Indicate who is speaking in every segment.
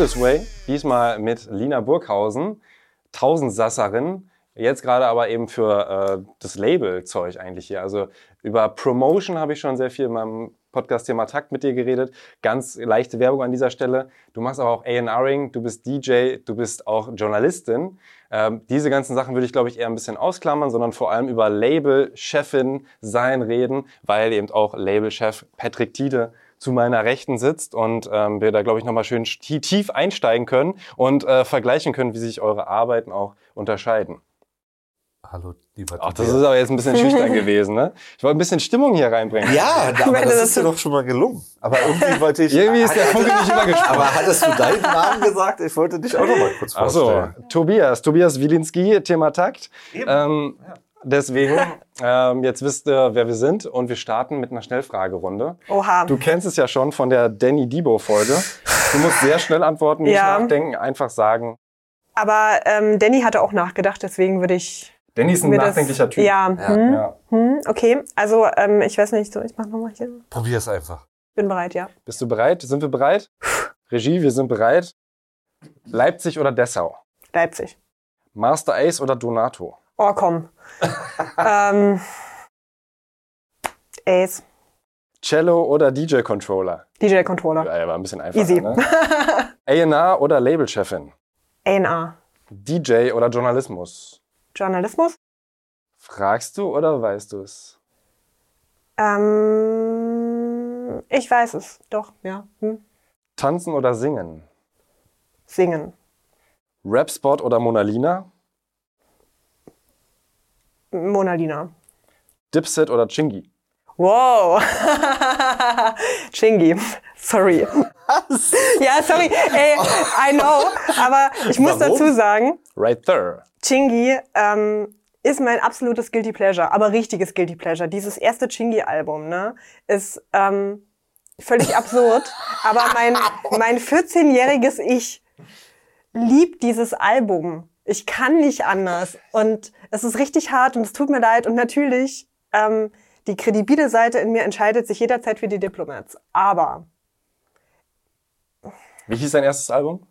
Speaker 1: This Way, diesmal mit Lina Burghausen, Tausendsasserin, jetzt gerade aber eben für äh, das Label-Zeug eigentlich hier. Also über Promotion habe ich schon sehr viel in meinem Podcast-Thema Takt mit dir geredet. Ganz leichte Werbung an dieser Stelle. Du machst aber auch A&Ring, du bist DJ, du bist auch Journalistin. Ähm, diese ganzen Sachen würde ich, glaube ich, eher ein bisschen ausklammern, sondern vor allem über Label-Chefin sein reden, weil eben auch Label-Chef Patrick Tiede zu meiner Rechten sitzt und ähm, wir da, glaube ich, nochmal schön tief einsteigen können und äh, vergleichen können, wie sich eure Arbeiten auch unterscheiden.
Speaker 2: Hallo, lieber
Speaker 1: Ach, das ist aber jetzt ein bisschen schüchtern gewesen, ne? Ich wollte ein bisschen Stimmung hier reinbringen.
Speaker 2: Ja, aber das ist dir doch schon mal gelungen. Aber irgendwie wollte ich...
Speaker 1: irgendwie ist der Funke nicht übergesprungen.
Speaker 2: Aber hattest du deinen Namen gesagt? Ich wollte dich auch noch mal kurz vorstellen.
Speaker 1: Ach so, Tobias, Tobias Wilinski, Thema Takt. Ähm, ja. Deswegen, ähm, jetzt wisst ihr, wer wir sind und wir starten mit einer Schnellfragerunde.
Speaker 3: Oha.
Speaker 1: Du kennst es ja schon von der Danny Debo-Folge. Du musst sehr schnell antworten, nicht ja. nachdenken, einfach sagen.
Speaker 3: Aber ähm, Danny hatte auch nachgedacht, deswegen würde ich
Speaker 1: Danny ist ein nachdenklicher
Speaker 3: das, Typ. Ja, ja. Hm, ja. Hm, okay. Also, ähm, ich weiß nicht, so, ich mach nochmal hier.
Speaker 2: Probier es einfach.
Speaker 3: Bin bereit, ja.
Speaker 1: Bist du bereit? Sind wir bereit? Regie, wir sind bereit. Leipzig oder Dessau?
Speaker 3: Leipzig.
Speaker 1: Master Ace oder Donato?
Speaker 3: Oh, komm. ähm, Ace.
Speaker 1: Cello oder DJ-Controller?
Speaker 3: DJ-Controller.
Speaker 1: Ja, war ein bisschen einfacher.
Speaker 3: Easy.
Speaker 1: Ne? A&R oder Labelchefin?
Speaker 3: A&R.
Speaker 1: DJ oder Journalismus?
Speaker 3: Journalismus?
Speaker 1: Fragst du oder weißt du es?
Speaker 3: Ähm, ich weiß es, doch, ja. Hm.
Speaker 1: Tanzen oder singen?
Speaker 3: Singen.
Speaker 1: Rapspot oder Monalina?
Speaker 3: Monalina.
Speaker 1: Dipset oder Chingy?
Speaker 3: Wow. Chingy. Sorry. Was? Ja, sorry. Ey, I know. Aber ich muss Warum? dazu sagen.
Speaker 1: Right there.
Speaker 3: Chingy ähm, ist mein absolutes Guilty Pleasure, aber richtiges Guilty Pleasure. Dieses erste Chingy-Album, ne, ist ähm, völlig absurd. aber mein, mein 14-jähriges Ich liebt dieses Album. Ich kann nicht anders. Und es ist richtig hart und es tut mir leid. Und natürlich, ähm, die kredibile Seite in mir entscheidet sich jederzeit für die Diplomats. Aber.
Speaker 1: Wie hieß dein erstes Album?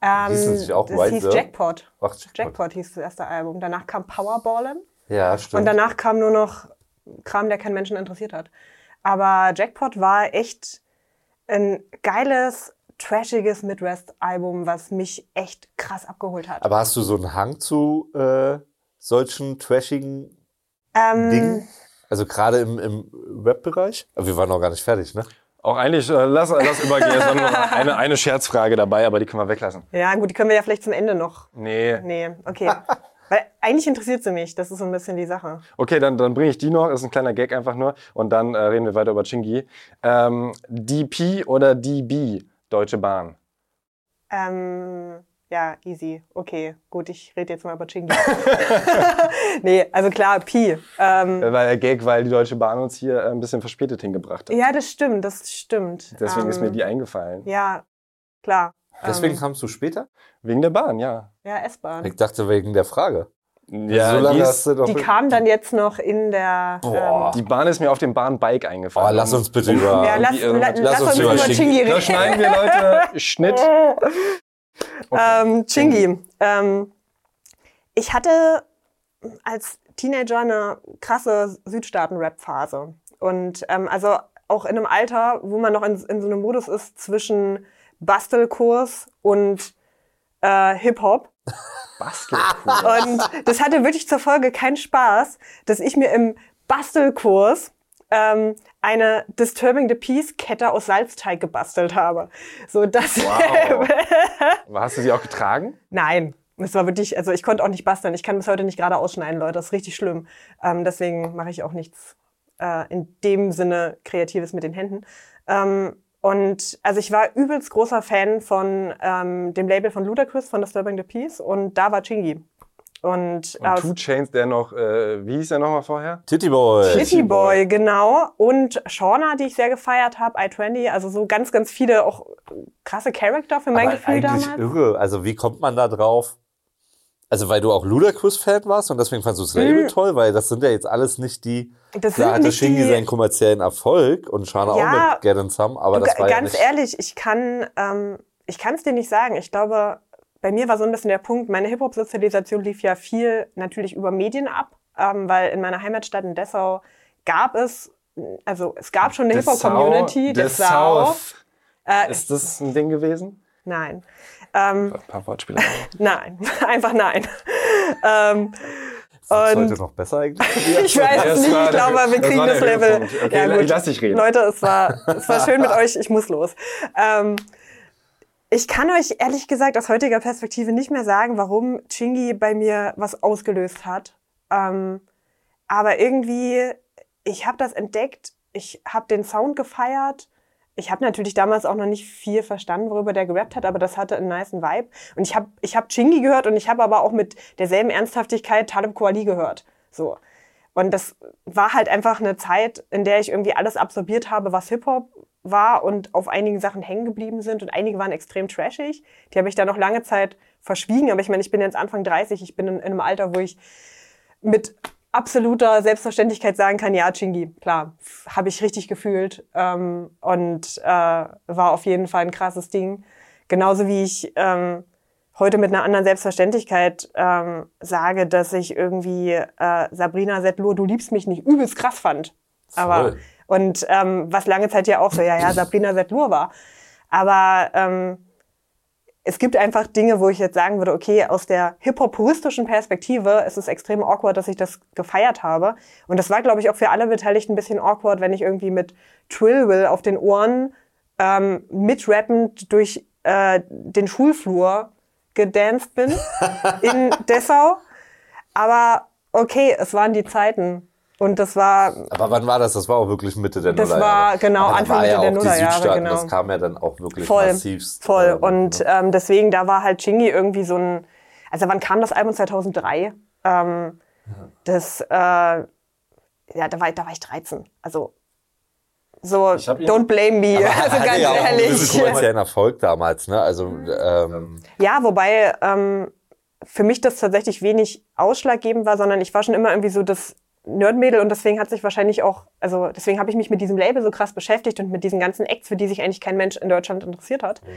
Speaker 3: Ähm, hieß das, auch das hieß Jackpot. Ach, Jackpot. Jackpot hieß das erste Album. Danach kam Powerballin.
Speaker 2: Ja, stimmt.
Speaker 3: Und danach kam nur noch Kram, der keinen Menschen interessiert hat. Aber Jackpot war echt ein geiles, trashiges Midwest-Album, was mich echt krass abgeholt hat.
Speaker 2: Aber hast du so einen Hang zu äh, solchen trashigen ähm, Dingen? Also gerade im, im Webbereich? Aber wir waren noch gar nicht fertig, ne?
Speaker 1: Auch eigentlich, äh, lass, lass übergehen. Es war nur eine, eine Scherzfrage dabei, aber die können wir weglassen.
Speaker 3: Ja, gut, die können wir ja vielleicht zum Ende noch.
Speaker 1: Nee.
Speaker 3: Nee, okay. Weil eigentlich interessiert sie mich, das ist so ein bisschen die Sache.
Speaker 1: Okay, dann, dann bringe ich die noch, das ist ein kleiner Gag einfach nur. Und dann äh, reden wir weiter über Chingy. Ähm, DP oder DB, Deutsche Bahn?
Speaker 3: Ähm, ja, easy. Okay, gut, ich rede jetzt mal über Chingy. nee, also klar, Pi.
Speaker 1: Ähm, das war der Gag, weil die Deutsche Bahn uns hier äh, ein bisschen verspätet hingebracht hat.
Speaker 3: Ja, das stimmt, das stimmt.
Speaker 1: Deswegen ähm, ist mir ähm, die eingefallen.
Speaker 3: Ja, klar.
Speaker 2: Deswegen ähm, kamst du später?
Speaker 1: Wegen der Bahn, ja.
Speaker 3: Ja, S-Bahn.
Speaker 2: Ich dachte wegen der Frage.
Speaker 1: Ja, so lange
Speaker 3: die,
Speaker 1: hast du
Speaker 3: doch die kam dann jetzt noch in der.
Speaker 1: Boah. Ähm, die Bahn ist mir auf dem Bahnbike eingefallen.
Speaker 2: Oh, lass uns bitte über.
Speaker 3: Ja, lass, la, lass, lass uns über Chingy reden.
Speaker 1: Da schneiden wir Leute Schnitt.
Speaker 3: Okay. Ähm, Chingy. Ähm, ich hatte als Teenager eine krasse Südstaaten-Rap-Phase. Und ähm, also auch in einem Alter, wo man noch in, in so einem Modus ist zwischen Bastelkurs und äh, Hip-Hop.
Speaker 1: Bastelkurs.
Speaker 3: Und das hatte wirklich zur Folge keinen Spaß, dass ich mir im Bastelkurs ähm, eine Disturbing the Peace Kette aus Salzteig gebastelt habe. So das.
Speaker 1: Wow. Hast du sie auch getragen?
Speaker 3: Nein. Es war wirklich, also ich konnte auch nicht basteln. Ich kann bis heute nicht gerade ausschneiden, Leute. Das ist richtig schlimm. Ähm, deswegen mache ich auch nichts äh, in dem Sinne Kreatives mit den Händen. Ähm, und also ich war übelst großer Fan von ähm, dem Label von Ludacris, von Disturbing the Peace. Und da war Chingy. Und,
Speaker 1: und Two Chains, der noch, äh, wie hieß der nochmal vorher?
Speaker 2: Titty Boy.
Speaker 3: Titty Boy, genau. Und Shauna, die ich sehr gefeiert habe, I-20, also so ganz, ganz viele auch krasse Charakter für mein
Speaker 2: Aber
Speaker 3: Gefühl
Speaker 2: eigentlich damals. irre. Also wie kommt man da drauf? Also weil du auch Ludacris-Fan warst und deswegen fandst du das Label mhm. toll, weil das sind ja jetzt alles nicht die.
Speaker 3: Das klar hatte
Speaker 2: Shingy seinen kommerziellen Erfolg und Shana ja, auch mit Get and Some, aber das war
Speaker 3: Ganz
Speaker 2: ja
Speaker 3: ehrlich, ich kann ähm, ich kann es dir nicht sagen. Ich glaube, bei mir war so ein bisschen der Punkt, meine Hip-Hop-Sozialisation lief ja viel natürlich über Medien ab, ähm, weil in meiner Heimatstadt in Dessau gab es, also es gab schon eine Hip-Hop-Community.
Speaker 1: Dessau. Dessau. Äh, Ist das ein Ding gewesen?
Speaker 3: Nein. Ähm,
Speaker 1: ein paar Wortspiele.
Speaker 3: nein, einfach nein. ähm,
Speaker 2: das heute noch besser eigentlich?
Speaker 3: ich weiß es nicht, ich glaube, wir kriegen das, das Level.
Speaker 1: Okay, ja, gut. Ich lass dich reden.
Speaker 3: Leute, es war, es war schön mit euch, ich muss los. Ähm, ich kann euch ehrlich gesagt aus heutiger Perspektive nicht mehr sagen, warum Chingy bei mir was ausgelöst hat. Ähm, aber irgendwie, ich habe das entdeckt, ich habe den Sound gefeiert ich habe natürlich damals auch noch nicht viel verstanden, worüber der gerappt hat, aber das hatte einen niceen Vibe. Und ich habe ich hab Chingy gehört und ich habe aber auch mit derselben Ernsthaftigkeit Talib Kweli gehört. So. Und das war halt einfach eine Zeit, in der ich irgendwie alles absorbiert habe, was Hip-Hop war und auf einigen Sachen hängen geblieben sind und einige waren extrem trashig. Die habe ich da noch lange Zeit verschwiegen, aber ich meine, ich bin jetzt Anfang 30, ich bin in, in einem Alter, wo ich mit absoluter Selbstverständlichkeit sagen kann, ja, Chingy, klar, habe ich richtig gefühlt ähm, und äh, war auf jeden Fall ein krasses Ding. Genauso wie ich ähm, heute mit einer anderen Selbstverständlichkeit ähm, sage, dass ich irgendwie äh, Sabrina Settler, du liebst mich nicht, übelst krass fand. Aber und ähm, was lange Zeit ja auch so, ja, ja, Sabrina Settler war. Aber ähm, es gibt einfach Dinge, wo ich jetzt sagen würde, okay, aus der hip-hop-puristischen Perspektive ist es extrem awkward, dass ich das gefeiert habe. Und das war, glaube ich, auch für alle Beteiligten ein bisschen awkward, wenn ich irgendwie mit Trillwill auf den Ohren ähm, mitrappend durch äh, den Schulflur gedanced bin in Dessau. Aber okay, es waren die Zeiten. Und das war.
Speaker 2: Aber wann war das? Das war auch wirklich Mitte der
Speaker 3: das
Speaker 2: Nullerjahre.
Speaker 3: Das war genau Aber Anfang
Speaker 2: war
Speaker 3: Mitte
Speaker 2: ja
Speaker 3: der Nullerjahre. Genau.
Speaker 2: Das kam ja dann auch wirklich
Speaker 3: voll,
Speaker 2: massivst.
Speaker 3: Voll. Ähm, und ne? ähm, deswegen da war halt Chingy irgendwie so ein. Also wann kam das Album 2003? Ähm, ja. Das äh, ja da war da war ich 13. Also so don't blame me.
Speaker 2: also ganz ja ehrlich. Das ist ja ein Erfolg damals, ne? Also ähm,
Speaker 3: ja, wobei ähm, für mich das tatsächlich wenig ausschlaggebend war, sondern ich war schon immer irgendwie so das Nerdmädel und deswegen hat sich wahrscheinlich auch, also deswegen habe ich mich mit diesem Label so krass beschäftigt und mit diesen ganzen Acts, für die sich eigentlich kein Mensch in Deutschland interessiert hat. Mhm.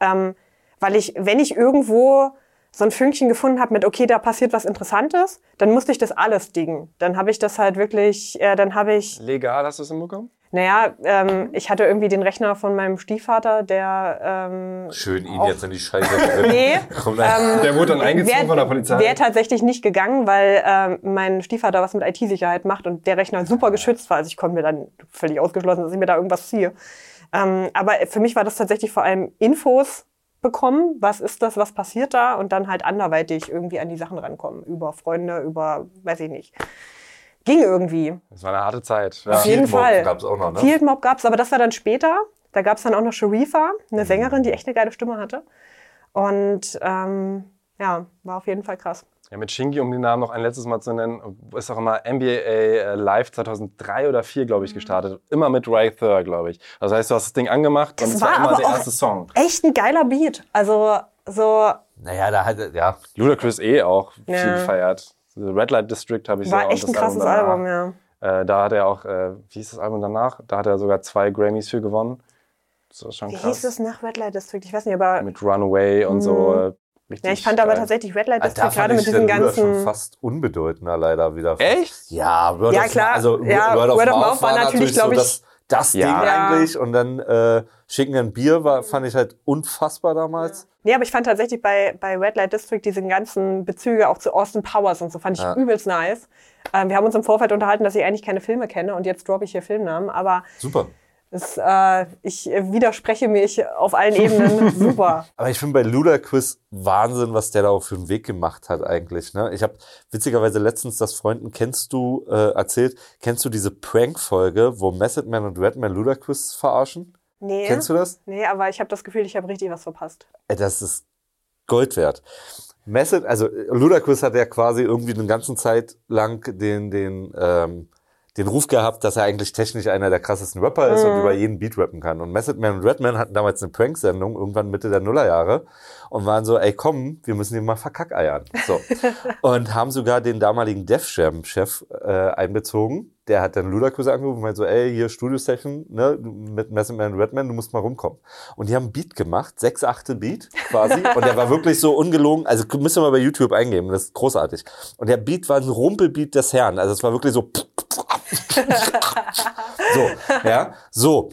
Speaker 3: Ähm, weil ich, wenn ich irgendwo so ein Fünkchen gefunden habe mit, okay, da passiert was Interessantes, dann musste ich das alles dingen. Dann habe ich das halt wirklich, äh, dann habe ich...
Speaker 1: Legal hast du es hinbekommen?
Speaker 3: Naja, ähm, ich hatte irgendwie den Rechner von meinem Stiefvater, der. Ähm,
Speaker 2: Schön, ihn jetzt in die Scheiße.
Speaker 3: nee.
Speaker 1: ähm, der wurde dann eingezogen wär, von der Polizei.
Speaker 3: Wäre tatsächlich nicht gegangen, weil ähm, mein Stiefvater was mit IT-Sicherheit macht und der Rechner super geschützt war. Also ich konnte mir dann völlig ausgeschlossen, dass ich mir da irgendwas ziehe. Ähm, aber für mich war das tatsächlich vor allem Infos bekommen, was ist das, was passiert da und dann halt anderweitig irgendwie an die Sachen rankommen. Über Freunde, über, weiß ich nicht ging irgendwie.
Speaker 1: Das war eine harte Zeit.
Speaker 3: Ja. Auf jeden
Speaker 2: Field
Speaker 3: Fall.
Speaker 2: Mob gab's auch noch, ne?
Speaker 3: Field Mob gab's, aber das war dann später. Da gab's dann auch noch Sharifa, eine mhm. Sängerin, die echt eine geile Stimme hatte. Und ähm, ja, war auf jeden Fall krass.
Speaker 1: Ja, mit Shingi, um den Namen noch ein letztes Mal zu nennen, ist auch immer NBA äh, Live 2003 oder 2004, glaube ich, mhm. gestartet. Immer mit Ray Thur, glaube ich. Also heißt, du hast das Ding angemacht das und es war, war immer der erste Song.
Speaker 3: Echt ein geiler Beat. Also so.
Speaker 2: Naja, da hat ja.
Speaker 1: Ludacris eh auch ja. viel gefeiert. Red Light District habe ich
Speaker 3: War echt ein krasses Album, Album
Speaker 1: ja. Äh, da hat er auch, äh, wie hieß das Album danach? Da hat er sogar zwei Grammys für gewonnen.
Speaker 3: Das ist schon wie krass. hieß es nach Red Light District? Ich weiß nicht, aber.
Speaker 1: Mit Runaway und so. Mhm. Äh,
Speaker 3: richtig ja, ich fand geil. aber tatsächlich Red Light District gerade mit diesen ganzen.
Speaker 2: schon fast unbedeutender leider wieder.
Speaker 1: Echt?
Speaker 2: Ja, Word
Speaker 3: ja, klar.
Speaker 2: Also
Speaker 3: ja,
Speaker 2: Word of,
Speaker 3: Word
Speaker 2: of
Speaker 3: Mouth, Mouth war natürlich, glaube ich.
Speaker 2: So das ja. Ding eigentlich. Und dann äh, Schicken ein Bier war, fand ich halt unfassbar damals.
Speaker 3: Nee, aber ich fand tatsächlich bei, bei Red Light District diese ganzen Bezüge auch zu Austin Powers und so fand ich ja. übelst nice. Ähm, wir haben uns im Vorfeld unterhalten, dass ich eigentlich keine Filme kenne und jetzt droppe ich hier Filmnamen, aber.
Speaker 2: Super.
Speaker 3: Es, äh, ich widerspreche mich auf allen Ebenen super.
Speaker 2: Aber ich finde bei Ludacris Wahnsinn, was der da auch für einen Weg gemacht hat eigentlich. Ne? Ich habe witzigerweise letztens das Freunden, kennst du, äh, erzählt, kennst du diese Prank-Folge, wo Method Man und Redman Ludacris verarschen?
Speaker 3: Nee.
Speaker 2: Kennst du das?
Speaker 3: Nee, aber ich habe das Gefühl, ich habe richtig was verpasst.
Speaker 2: Das ist Gold wert. Method, also Ludacris hat ja quasi irgendwie eine ganze Zeit lang den, den ähm, den Ruf gehabt, dass er eigentlich technisch einer der krassesten Rapper ist mhm. und über jeden Beat rappen kann. Und Method Man und Redman hatten damals eine Prank-Sendung, irgendwann Mitte der Nullerjahre, und waren so, ey komm, wir müssen den mal verkackeiern. So. und haben sogar den damaligen Def Jam-Chef äh, einbezogen. der hat dann Ludacris angerufen und meinte so, ey, hier Studio-Session, ne, mit Method Man Redman, du musst mal rumkommen. Und die haben einen Beat gemacht, sechs Achte Beat quasi. und der war wirklich so ungelogen, also müsst ihr mal bei YouTube eingeben, das ist großartig. Und der Beat war ein Rumpelbeat des Herrn, also es war wirklich so so, ja, so.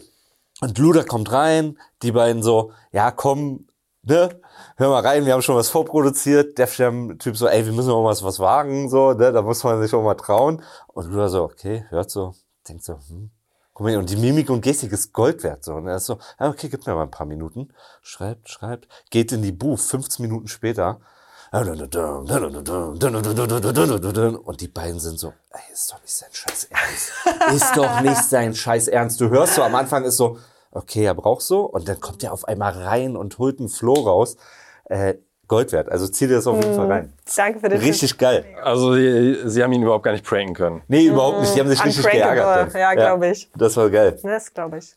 Speaker 2: Und Luda kommt rein, die beiden so, ja, komm, ne, hör mal rein, wir haben schon was vorproduziert. Jam Typ so, ey, wir müssen auch mal was wagen, so, ne, da muss man sich auch mal trauen. Und Luda so, okay, hört so, denkt so, hm. Und die Mimik und Gestik ist Gold wert, so. Und er ist so, okay, gib mir mal ein paar Minuten. Schreibt, schreibt, geht in die Booth, 15 Minuten später. Und die beiden sind so, ey, ist doch nicht sein Scheiß Ernst. Ist doch nicht sein Scheiß Ernst. Du hörst so, am Anfang ist so, okay, er braucht so. Und dann kommt er auf einmal rein und holt einen Flow raus. Äh, Gold wert. Also zieh dir das auf jeden Fall rein.
Speaker 3: Danke für den
Speaker 2: Richtig geil.
Speaker 1: Also sie, sie haben ihn überhaupt gar nicht pranken können.
Speaker 2: Nee, überhaupt nicht. Die haben sich richtig geärgert.
Speaker 3: Ja, glaube ich.
Speaker 2: Das war geil.
Speaker 3: Das glaube ich.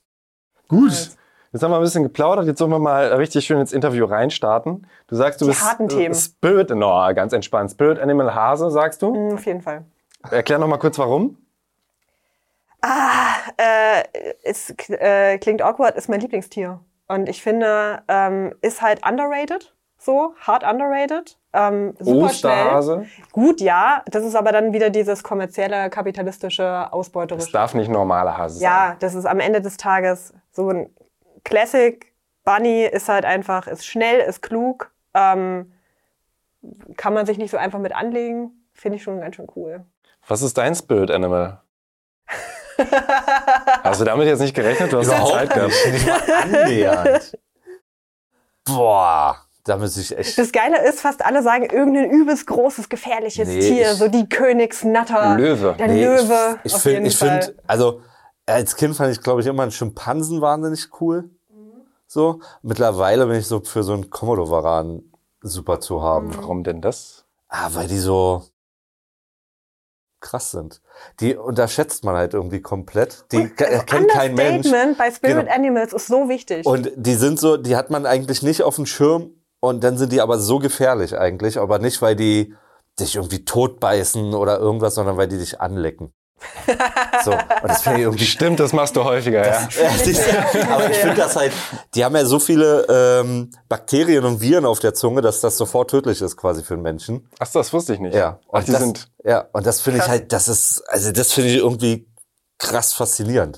Speaker 1: Gut. Jetzt haben wir ein bisschen geplaudert, jetzt sollen wir mal richtig schön ins Interview reinstarten. Du sagst, du
Speaker 3: Die
Speaker 1: bist
Speaker 3: harten Themen.
Speaker 1: Spirit, no, ganz entspannt. Spirit Animal Hase, sagst du?
Speaker 3: Mm, Auf jeden Fall.
Speaker 1: Erklär noch mal kurz, warum.
Speaker 3: Äh, es äh, klingt awkward, ist mein Lieblingstier. Und ich finde, ähm, ist halt underrated. So, hart underrated. Ähm, super schnell.
Speaker 1: Osterhase.
Speaker 3: Gut, ja. Das ist aber dann wieder dieses kommerzielle, kapitalistische, ausbeuterische.
Speaker 1: darf nicht normale Hase sein.
Speaker 3: Ja, das ist am Ende des Tages so ein Classic. Bunny ist halt einfach, ist schnell, ist klug. Ähm, kann man sich nicht so einfach mit anlegen. Finde ich schon ganz schön cool.
Speaker 1: Was ist dein Spirit Animal? Hast du damit jetzt nicht gerechnet? Du hast ja Zeit gehabt.
Speaker 2: Nicht mal annähernd. Boah, da muss ich echt.
Speaker 3: Das Geile ist, fast alle sagen irgendein übelst großes, gefährliches
Speaker 2: Nee,
Speaker 3: Tier,
Speaker 2: ich-
Speaker 3: so die Königsnatter.
Speaker 1: Löwe.
Speaker 3: Der
Speaker 2: Nee,
Speaker 3: Löwe.
Speaker 2: Ich, ich finde, finde, also als Kind fand ich, glaube ich, immer einen Schimpansen wahnsinnig cool. So. Mittlerweile bin ich so für so einen Komodo-Varan super zu haben.
Speaker 1: Warum denn das?
Speaker 2: Ah, weil die so krass sind. Die unterschätzt man halt irgendwie komplett. Die
Speaker 3: Also
Speaker 2: kennt kein Mensch.
Speaker 3: Bei Spirit
Speaker 2: Genau.
Speaker 3: Animals ist so wichtig.
Speaker 2: Und die sind so, die hat man eigentlich nicht auf dem Schirm und dann sind die aber so gefährlich eigentlich, aber nicht, weil die dich irgendwie totbeißen oder irgendwas, sondern weil die dich anlecken. So, und das finde ich irgendwie
Speaker 1: Stimmt, das machst du häufiger, ja.
Speaker 2: ja, die, aber ich finde das halt, die haben ja so viele ähm, Bakterien und Viren auf der Zunge, dass das sofort tödlich ist quasi für einen Menschen.
Speaker 1: Ach, das wusste ich nicht.
Speaker 2: Ja.
Speaker 1: Ach,
Speaker 2: Und
Speaker 1: die
Speaker 2: das,
Speaker 1: sind.
Speaker 2: ja, und das finde ich
Speaker 3: Krass.
Speaker 2: halt, das ist, also das finde ich irgendwie krass faszinierend.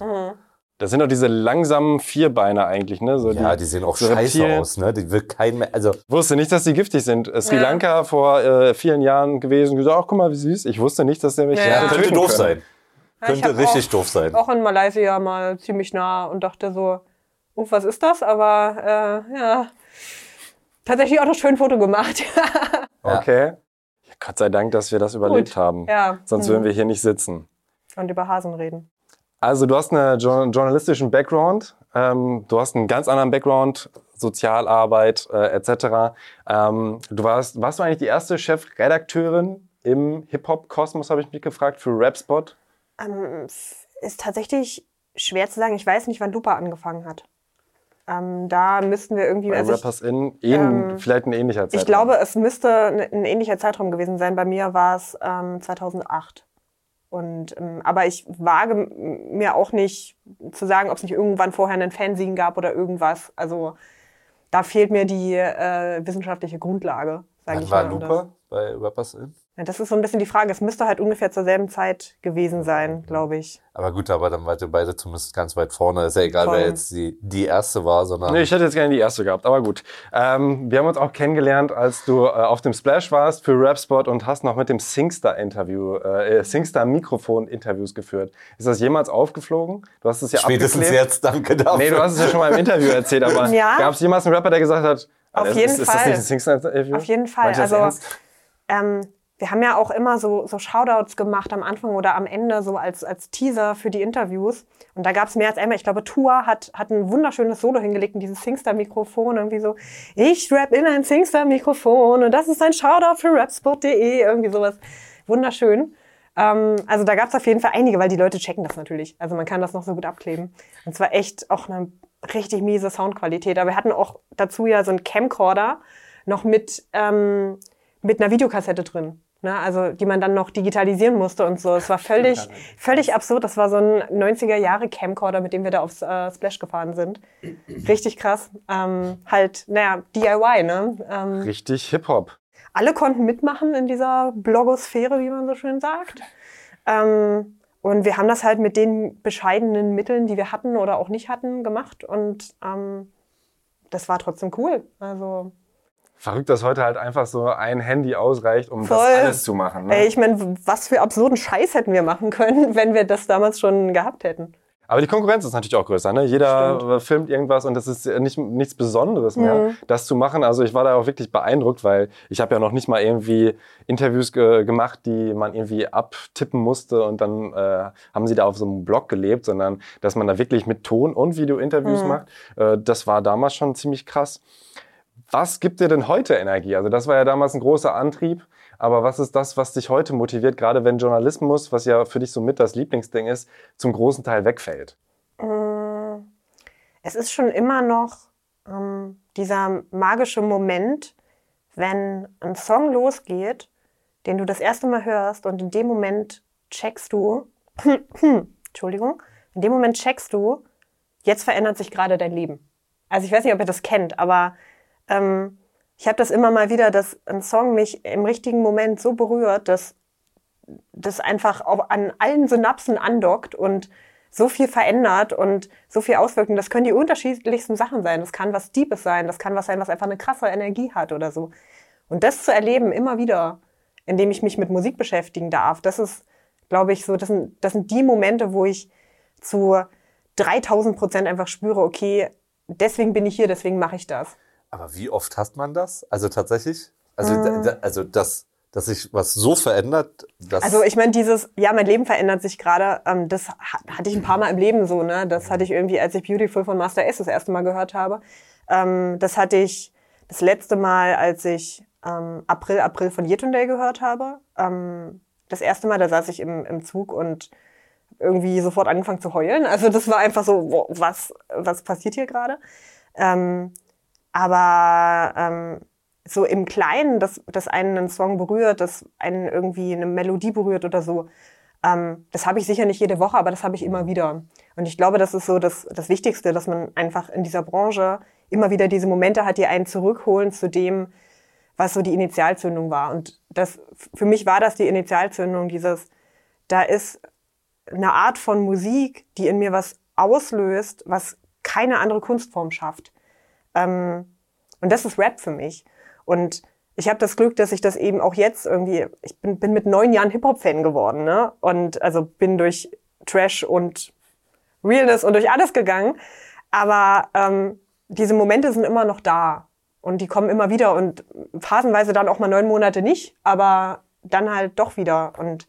Speaker 1: Das sind doch diese langsamen Vierbeiner eigentlich, ne? So
Speaker 2: Ja, die sehen auch
Speaker 1: so
Speaker 2: scheiße
Speaker 1: Reptilien.
Speaker 2: aus, ne? Die will kein mehr, also
Speaker 1: Wusste nicht, dass die giftig sind. Äh, Sri
Speaker 3: Ja.
Speaker 1: Lanka vor äh, vielen Jahren gewesen, gesagt, ach guck mal, wie süß. Ich wusste nicht, dass der mich
Speaker 3: Ja.
Speaker 2: ja, könnte doof
Speaker 1: können.
Speaker 2: sein. Könnte richtig
Speaker 3: auch-
Speaker 2: doof sein.
Speaker 3: auch in Malaysia mal ziemlich nah und dachte so, oh, was ist das? Aber äh, ja, tatsächlich auch noch schön Foto gemacht.
Speaker 1: Okay. Gott sei Dank, dass wir das überlebt
Speaker 3: Gut.
Speaker 1: haben.
Speaker 3: ja.
Speaker 1: Sonst
Speaker 3: hm.
Speaker 1: würden wir hier nicht sitzen.
Speaker 3: Und über Hasen reden.
Speaker 1: Also du hast einen jour- journalistischen Background, ähm, du hast einen ganz anderen Background, Sozialarbeit äh, etc. Ähm, du warst, warst du eigentlich die erste Chefredakteurin im Hip-Hop-Kosmos, habe ich mich gefragt, für Rapspot?
Speaker 3: Ähm, ist tatsächlich schwer zu sagen. Ich weiß nicht, wann Lupa angefangen hat. Ähm, da müssten wir irgendwie.
Speaker 1: Bei
Speaker 3: Also ich,
Speaker 1: Rappers in, ähn,
Speaker 3: ähm,
Speaker 1: vielleicht ein ähnlicher Zeitraum.
Speaker 3: ich glaube, es müsste ein, ähnlicher Zeitraum gewesen sein. Bei mir war es ähm, 2008. Und, ähm, aber ich wage mir auch nicht zu sagen, ob es nicht irgendwann vorher einen Fanzine gab oder irgendwas. Also da fehlt mir die äh, wissenschaftliche Grundlage, sage
Speaker 2: Wann
Speaker 3: ich
Speaker 2: war
Speaker 3: mal. Und
Speaker 2: Lupa bei Rappers In?
Speaker 3: Das, ja, das ist so ein bisschen die Frage. Es müsste halt ungefähr zur selben Zeit gewesen sein, glaube ich.
Speaker 2: Aber gut, aber dann wart ihr beide zumindest ganz weit vorne. Ist ja egal,
Speaker 3: Voll.
Speaker 2: wer jetzt die, die erste war, sondern.
Speaker 1: Nee, ich hätte jetzt gerne die erste gehabt, aber gut. Ähm, wir haben uns auch kennengelernt, als du äh, auf dem Splash warst für Rapspot und hast noch mit dem Singstar-Interview, äh, Singstar-Mikrofon-Interviews geführt. Ist das jemals aufgeflogen? Du hast es ja
Speaker 2: Spätestens
Speaker 1: abgeklebt.
Speaker 2: jetzt, danke dafür.
Speaker 1: Nee, du hast es ja schon mal im Interview erzählt, aber
Speaker 3: Ja.
Speaker 1: gab es jemals einen Rapper, der gesagt hat,
Speaker 3: Auf
Speaker 1: ist,
Speaker 3: jeden
Speaker 1: ist, ist das
Speaker 3: Fall.
Speaker 1: nicht ein Singstar-Interview?
Speaker 3: Auf jeden Fall. Also ähm, wir haben ja auch immer so, so Shoutouts gemacht am Anfang oder am Ende, so als, als Teaser für die Interviews. Und da gab es mehr als einmal. Ich glaube, Tua hat, hat ein wunderschönes Solo hingelegt in dieses Singstar-Mikrofon. Irgendwie so, ich rap in ein Singstar-Mikrofon und das ist ein Shoutout für rapspot.de. Irgendwie sowas. Wunderschön. Ähm, also da gab es auf jeden Fall einige, weil die Leute checken das natürlich. Also man kann das noch so gut abkleben. Und zwar echt auch eine richtig miese Soundqualität. Aber wir hatten auch dazu ja so einen Camcorder noch mit, ähm, mit einer Videokassette drin. Ne? Also die man dann noch digitalisieren musste und so. Es war völlig, völlig absurd. Das war so ein 90er Jahre Camcorder, mit dem wir da aufs äh, Splash gefahren sind. Richtig krass. Ähm, halt, naja, DIY, ne? Ähm,
Speaker 1: Richtig Hip-Hop.
Speaker 3: alle konnten mitmachen in dieser Blogosphäre, wie man so schön sagt. Ähm, und wir haben das halt mit den bescheidenen Mitteln, die wir hatten oder auch nicht hatten, gemacht. Und ähm, das war trotzdem cool. Also
Speaker 1: Verrückt, dass heute halt einfach so ein Handy ausreicht, um
Speaker 3: Voll.
Speaker 1: das alles zu machen. Ne?
Speaker 3: ey, ich meine, was für absurden Scheiß hätten wir machen können, wenn wir das damals schon gehabt hätten.
Speaker 1: Aber die Konkurrenz ist natürlich auch größer. Ne? Jeder
Speaker 3: Stimmt.
Speaker 1: filmt irgendwas und das ist nicht, nichts Besonderes mehr,
Speaker 3: Mhm.
Speaker 1: das zu machen. Also ich war da auch wirklich beeindruckt, weil ich habe ja noch nicht mal irgendwie Interviews ge gemacht, die man irgendwie abtippen musste und dann äh, haben sie da auf so einem Blog gelebt, sondern dass man da wirklich mit Ton und Video Interviews
Speaker 3: Mhm.
Speaker 1: macht. Äh, das war damals schon ziemlich krass. Was gibt dir denn heute Energie? Also das war ja damals ein großer Antrieb. Aber was ist das, was dich heute motiviert, gerade wenn Journalismus, was ja für dich so mit das Lieblingsding ist, zum großen Teil wegfällt?
Speaker 3: Mm, Es ist schon immer noch ähm, dieser magische Moment, wenn ein Song losgeht, den du das erste Mal hörst und in dem Moment checkst du, Entschuldigung, in dem Moment checkst du, jetzt verändert sich gerade dein Leben. Also ich weiß nicht, ob ihr das kennt, aber ähm, ich habe das immer mal wieder, dass ein Song mich im richtigen Moment so berührt, dass das einfach auch an allen Synapsen andockt und so viel verändert und so viel Auswirkungen. Das können die unterschiedlichsten Sachen sein. Das kann was Deepes sein, das kann was sein, was einfach eine krasse Energie hat oder so. Und das zu erleben immer wieder, indem ich mich mit Musik beschäftigen darf, das ist, glaube ich, so, das sind, das sind die Momente, wo ich zu 3000 Prozent einfach spüre, okay, deswegen bin ich hier, deswegen mache ich das.
Speaker 2: Aber wie oft hast man das? Also tatsächlich? Also,
Speaker 3: Mhm.
Speaker 2: da, also das, dass sich was so verändert, dass
Speaker 3: Also ich meine, dieses, ja, mein Leben verändert sich gerade, ähm, das ha- hatte ich ein paar Mal im Leben so, ne? Das hatte ich irgendwie, als ich Beautiful von Master S das erste Mal gehört habe. Ähm, das hatte ich das letzte Mal, als ich ähm, April, April von Yetunde gehört habe. Ähm, das erste Mal, da saß ich im, im Zug und irgendwie sofort angefangen zu heulen. Also das war einfach so, wow, was, was passiert hier gerade? Aber ähm, so im Kleinen, dass, dass einen ein Song berührt, dass einen irgendwie eine Melodie berührt oder so, ähm, das habe ich sicher nicht jede Woche, aber das habe ich immer wieder. Und ich glaube, das ist so das, das Wichtigste, dass man einfach in dieser Branche immer wieder diese Momente hat, die einen zurückholen zu dem, was so die Initialzündung war. Und das, für mich war das die Initialzündung, dieses, da ist eine Art von Musik, die in mir was auslöst, was keine andere Kunstform schafft. Ähm, und das ist Rap für mich. Und ich habe das Glück, dass ich das eben auch jetzt irgendwie, ich bin, bin mit neun Jahren Hip-Hop-Fan geworden, ne? Und also bin durch Trash und Realness und durch alles gegangen. Aber ähm, diese Momente sind immer noch da. Und die kommen immer wieder und phasenweise dann auch mal neun Monate nicht, aber dann halt doch wieder. Und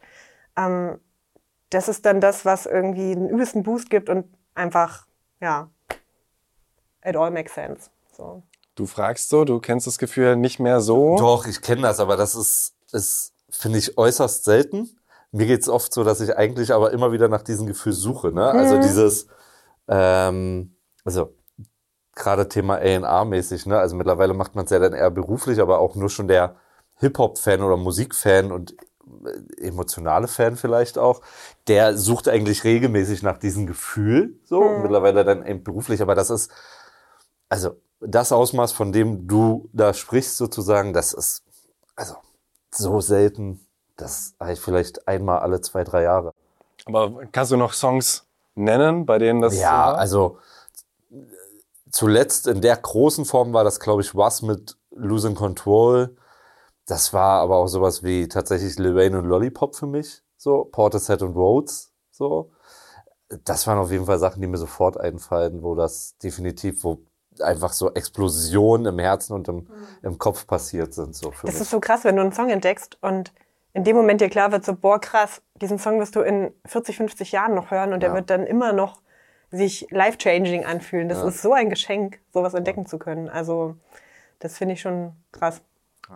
Speaker 3: ähm, das ist dann das, was irgendwie einen übelsten Boost gibt und einfach, ja, it all makes sense. So.
Speaker 1: Du fragst so, du kennst das Gefühl nicht mehr so.
Speaker 2: Doch, ich kenne das, aber das ist, ist finde ich, äußerst selten. Mir geht's oft so, dass ich eigentlich aber immer wieder nach diesem Gefühl suche. Ne? Also
Speaker 3: Mhm.
Speaker 2: dieses, ähm, also gerade Thema A&R-mäßig, ne? Also mittlerweile macht man es ja dann eher beruflich, aber auch nur schon der Hip-Hop-Fan oder Musikfan und äh, emotionale Fan vielleicht auch, der sucht eigentlich regelmäßig nach diesem Gefühl, so, und mittlerweile dann eben beruflich, aber das ist, also das Ausmaß, von dem du da sprichst sozusagen, das ist, also so selten, das habe ich vielleicht einmal alle zwei, drei Jahre.
Speaker 1: Aber kannst du noch Songs nennen, bei denen das
Speaker 2: Ja,
Speaker 1: war?
Speaker 2: also zuletzt in der großen Form war das, glaube ich, was mit Losing Control. Das war aber auch sowas wie tatsächlich Lil Wayne und Lollipop für mich. So, Portishead und Rhodes. So. Das waren auf jeden Fall Sachen, die mir sofort einfallen, wo das definitiv, wo einfach so Explosionen im Herzen und im, im Kopf passiert sind. So für
Speaker 3: Das
Speaker 2: mich.
Speaker 3: ist so krass, wenn du einen Song entdeckst und in dem Moment dir klar wird, so, boah, krass, diesen Song wirst du in 40, 50 Jahren noch hören und der
Speaker 2: Ja.
Speaker 3: wird dann immer noch sich life-changing anfühlen. Das ist so ein Geschenk, sowas entdecken zu können. Also, das finde ich schon krass.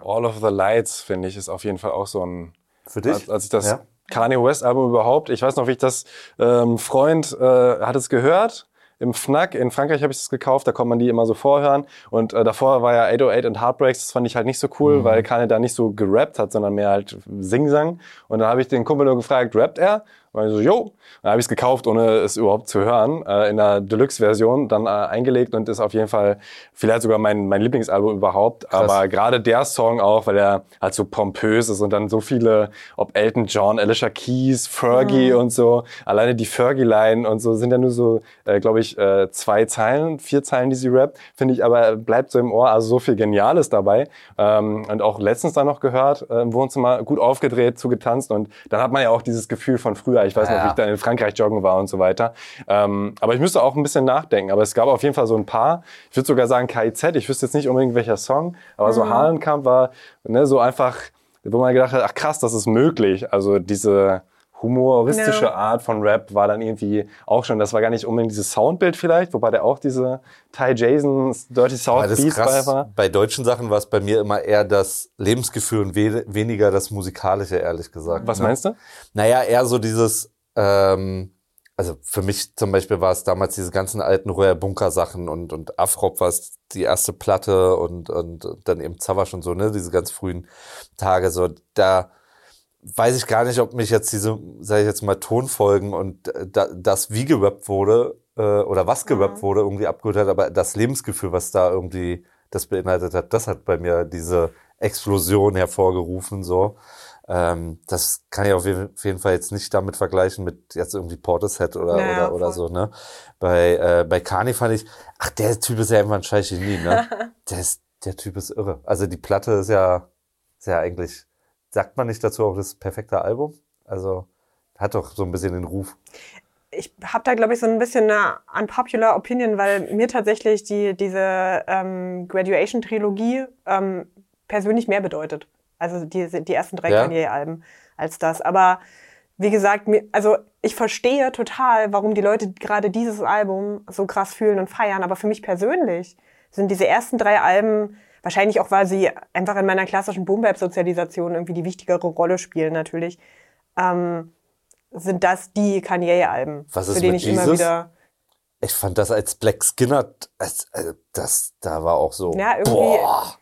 Speaker 1: All of the Lights, finde ich, ist auf jeden Fall auch so ein.
Speaker 2: für dich?
Speaker 1: Als, als ich das
Speaker 2: Ja.
Speaker 1: Kanye West Album überhaupt, ich weiß noch, wie ich das, ähm, Freund äh, hat es gehört im Fnac. In Frankreich habe ich das gekauft, da konnte man die immer so vorhören. Und äh, davor war ja 808 und Heartbreaks, das fand ich halt nicht so cool,
Speaker 2: Mhm.
Speaker 1: weil Kanye da nicht so gerappt hat, sondern mehr halt Singsang. Und dann habe ich den Kumpel nur gefragt, rappt er? Und ich so, jo. Dann habe ich es gekauft, ohne es überhaupt zu hören, äh, in der Deluxe-Version, dann äh, eingelegt und ist auf jeden Fall vielleicht sogar mein, mein Lieblingsalbum überhaupt. Aber gerade der Song auch, weil er halt so pompös ist und dann so viele, ob Elton John, Alicia Keys, Fergie und so, alleine die Fergie-Line und so sind ja nur so, äh, glaube ich, äh, zwei Zeilen, vier Zeilen, die sie rappt, finde ich, aber bleibt so im Ohr, also so viel Geniales dabei. Ähm, und auch letztens dann noch gehört, äh, im Wohnzimmer, gut aufgedreht, zugetanzt und dann hat man ja auch dieses Gefühl von früher, ich weiß noch,
Speaker 2: Ja.
Speaker 1: wie ich dann in Frankreich joggen war und so weiter. Ähm, aber ich müsste auch ein bisschen nachdenken, aber es gab auf jeden Fall so ein paar, ich würde sogar sagen KIZ, ich wüsste jetzt nicht unbedingt welcher Song, aber so Hahnenkamp war ne, so einfach, wo man gedacht hat, ach krass, das ist möglich. Also diese humoristische
Speaker 3: Ja.
Speaker 1: Art von Rap war dann irgendwie auch schon, das war gar nicht unbedingt dieses Soundbild vielleicht, wobei der auch diese Ty Jasons Dirty South
Speaker 2: ist
Speaker 1: Beats bei
Speaker 2: krass.
Speaker 1: war.
Speaker 2: Bei deutschen Sachen war es bei mir immer eher das Lebensgefühl und we weniger das Musikalische, ehrlich gesagt.
Speaker 1: Was
Speaker 2: ne?
Speaker 1: meinst du?
Speaker 2: Naja, eher so dieses, ähm, also für mich zum Beispiel war es damals diese ganzen alten Royer Bunker Sachen und, und Afrop war es die erste Platte und, und, und dann eben Zawasch und so, ne, diese ganz frühen Tage, so, da weiß ich gar nicht, ob mich jetzt diese, sage ich jetzt mal, Tonfolgen und äh, da, das, wie gerappt wurde, äh, oder was gerappt wurde, irgendwie abgeholt hat, aber das Lebensgefühl, was da irgendwie das beinhaltet hat, das hat bei mir diese Explosion hervorgerufen, so. Ähm, das kann ich auf jeden Fall jetzt nicht damit vergleichen mit jetzt irgendwie Portishead oder,
Speaker 3: Ja, ja,
Speaker 2: oder, oder
Speaker 3: voll.
Speaker 2: so, ne? Bei, äh, bei Kani fand ich, ach, der Typ ist ja einfach ein scheiß Genie, ne? der, ist, der Typ ist irre. Also die Platte ist ja, ist ja eigentlich, sagt man nicht dazu auch das perfekte Album? Also hat doch so ein bisschen den Ruf.
Speaker 3: ich habe da, glaube ich, so ein bisschen eine unpopular Opinion, weil mir tatsächlich die, diese ähm, Graduation-Trilogie ähm, persönlich mehr bedeutet. Also die, die ersten drei
Speaker 2: Ja?
Speaker 3: Kanye-Alben als das. Aber wie gesagt, mir, also ich verstehe total, warum die Leute gerade dieses Album so krass fühlen und feiern. Aber für mich persönlich sind diese ersten drei Alben wahrscheinlich auch, weil sie einfach in meiner klassischen Boom-Bap-Sozialisation irgendwie die wichtigere Rolle spielen natürlich. Ähm, sind das die Kanye-Alben, für die ich immer
Speaker 2: Jesus?
Speaker 3: wieder.
Speaker 2: Ich fand das als Black Skinner, als, äh, das, da war auch so,
Speaker 3: Ja, irgendwie-
Speaker 2: boah.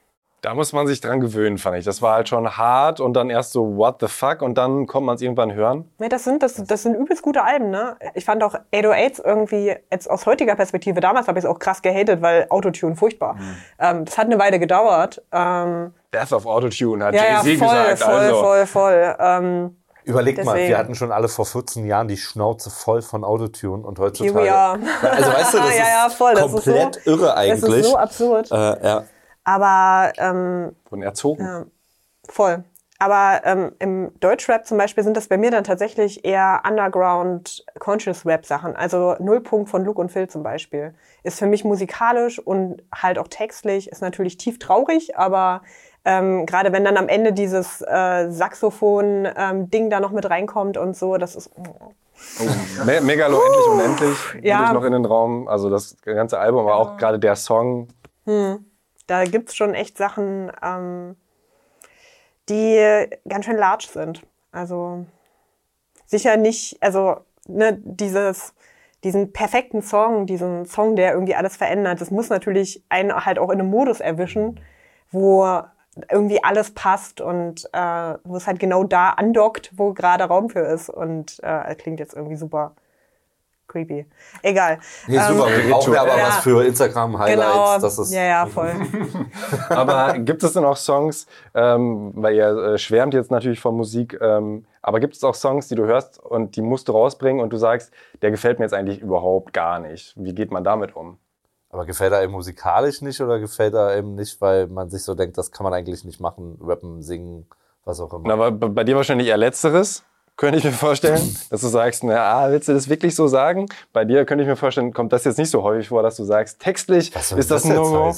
Speaker 1: Da muss man sich dran gewöhnen, fand ich. Das war halt schon hart und dann erst so, what the fuck? Und dann kommt man es irgendwann hören.
Speaker 3: Nee, das sind, das, das sind übelst gute Alben, ne? Ich fand auch 808s irgendwie, jetzt aus heutiger Perspektive, damals habe ich es auch krass gehatet, weil Autotune furchtbar.
Speaker 2: Mhm.
Speaker 3: Ähm, das hat eine Weile gedauert. Ähm,
Speaker 1: Death of Autotune hat
Speaker 3: ja, ja,
Speaker 1: Jay-Z
Speaker 3: voll,
Speaker 1: gesagt.
Speaker 3: voll,
Speaker 1: also.
Speaker 3: voll, voll. Ähm,
Speaker 2: Überleg mal, wir hatten schon alle vor 14 Jahren die Schnauze voll von Autotune und heutzutage.
Speaker 3: Are.
Speaker 2: Also weißt du, das
Speaker 3: Ja, ja,
Speaker 2: ist
Speaker 3: voll, das ist
Speaker 2: komplett
Speaker 3: so-
Speaker 2: irre
Speaker 3: das
Speaker 2: eigentlich.
Speaker 3: ist so absurd.
Speaker 2: äh, ja.
Speaker 3: Aber ähm,
Speaker 1: Wurden erzogen.
Speaker 3: Voll. Aber ähm, im Deutschrap zum Beispiel sind das bei mir dann tatsächlich eher Underground Conscious Rap Sachen. Also Nullpunkt von Luke und Phil zum Beispiel. Ist für mich musikalisch und halt auch textlich, ist natürlich tief traurig, aber ähm, gerade wenn dann am Ende dieses äh, Saxophon-Ding da noch mit reinkommt und so, das ist.
Speaker 1: Me Megalo, endlich unendlich.
Speaker 3: ja.
Speaker 1: Ja. Ich noch in den Raum. Also das ganze Album, aber auch gerade der Song.
Speaker 3: Da gibt's schon echt Sachen, ähm, die ganz schön large sind. Also sicher nicht, also ne, dieses, diesen perfekten Song, diesen Song, der irgendwie alles verändert, das muss natürlich einen halt auch in einem Modus erwischen, wo irgendwie alles passt und äh, wo es halt genau da andockt, wo gerade Raum für ist. Und äh, klingt jetzt irgendwie super creepy. Egal.
Speaker 2: Nee, super.
Speaker 3: Ähm,
Speaker 2: wir brauchen ja aber
Speaker 3: Ja.
Speaker 2: was für Instagram-Highlights.
Speaker 3: Genau.
Speaker 2: Das ist
Speaker 3: ja, ja, voll.
Speaker 1: Aber gibt es denn auch Songs, ähm, weil ihr äh, schwärmt jetzt natürlich von Musik, ähm, aber gibt es auch Songs, die du hörst und die musst du rausbringen und du sagst, der gefällt mir jetzt eigentlich überhaupt gar nicht. Wie geht man damit um?
Speaker 2: Aber gefällt er ihm musikalisch nicht oder gefällt er ihm nicht, weil man sich so denkt, das kann man eigentlich nicht machen, rappen, singen, was auch immer.
Speaker 1: Na, aber bei bei dir wahrscheinlich eher Letzteres, könnte ich mir vorstellen, dass du sagst, na, ah, willst du das wirklich so sagen? Bei dir könnte ich mir vorstellen, kommt das jetzt nicht so häufig vor, dass du sagst, textlich ist das,
Speaker 2: das
Speaker 1: ein No-Go.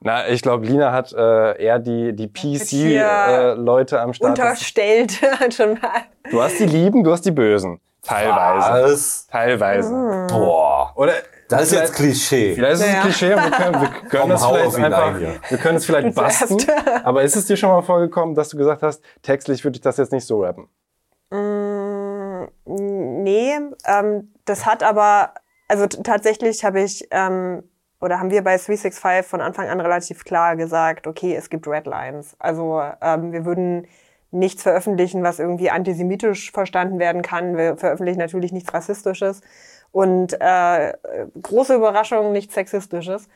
Speaker 1: Na, ich glaube, Lina hat äh, eher die, die PC-Leute am Start.
Speaker 3: Unterstellt schon mal.
Speaker 1: Du hast die Lieben, du hast die Bösen. Teilweise.
Speaker 2: Was?
Speaker 1: Teilweise.
Speaker 2: Boah.
Speaker 1: Oder
Speaker 2: Das ist jetzt Klischee.
Speaker 1: Vielleicht ist es
Speaker 3: Naja.
Speaker 1: ein Klischee und wir können, wir können
Speaker 2: hau
Speaker 1: vielleicht einfach, wir können es vielleicht basten.
Speaker 3: Zuerst.
Speaker 1: Aber ist es dir schon mal vorgekommen, dass du gesagt hast, textlich würde ich das jetzt nicht so rappen?
Speaker 3: Mm, Nee, ähm, das hat aber also tatsächlich habe ich ähm, oder haben wir bei 365 von Anfang an relativ klar gesagt, okay, es gibt Redlines. Also ähm, wir würden nichts veröffentlichen, was irgendwie antisemitisch verstanden werden kann. Wir veröffentlichen natürlich nichts Rassistisches und äh, große Überraschung, nichts Sexistisches.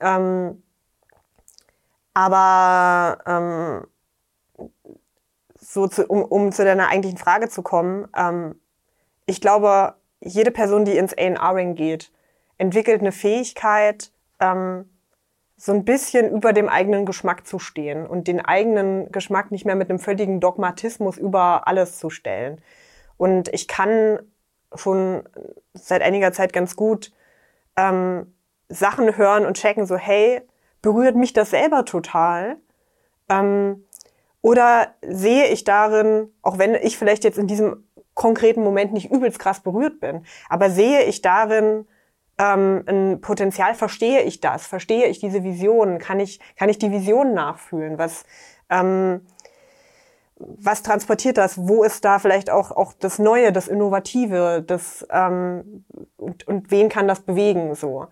Speaker 3: Ähm, aber ähm, so zu, um, um zu deiner eigentlichen Frage zu kommen, ähm, ich glaube, jede Person, die ins A&R-Ring geht, entwickelt eine Fähigkeit, ähm, so ein bisschen über dem eigenen Geschmack zu stehen und den eigenen Geschmack nicht mehr mit einem völligen Dogmatismus über alles zu stellen. Und ich kann schon seit einiger Zeit ganz gut ähm, Sachen hören und checken, so hey, berührt mich das selber total? Ähm, oder sehe ich darin, auch wenn ich vielleicht jetzt in diesem konkreten Moment nicht übelst krass berührt bin, aber sehe ich darin ähm, ein Potenzial, verstehe ich das, verstehe ich diese Vision, kann ich, kann ich die Vision nachfühlen, was, ähm, was transportiert das, wo ist da vielleicht auch, auch das Neue, das Innovative, das, ähm, und, und wen kann das bewegen, so.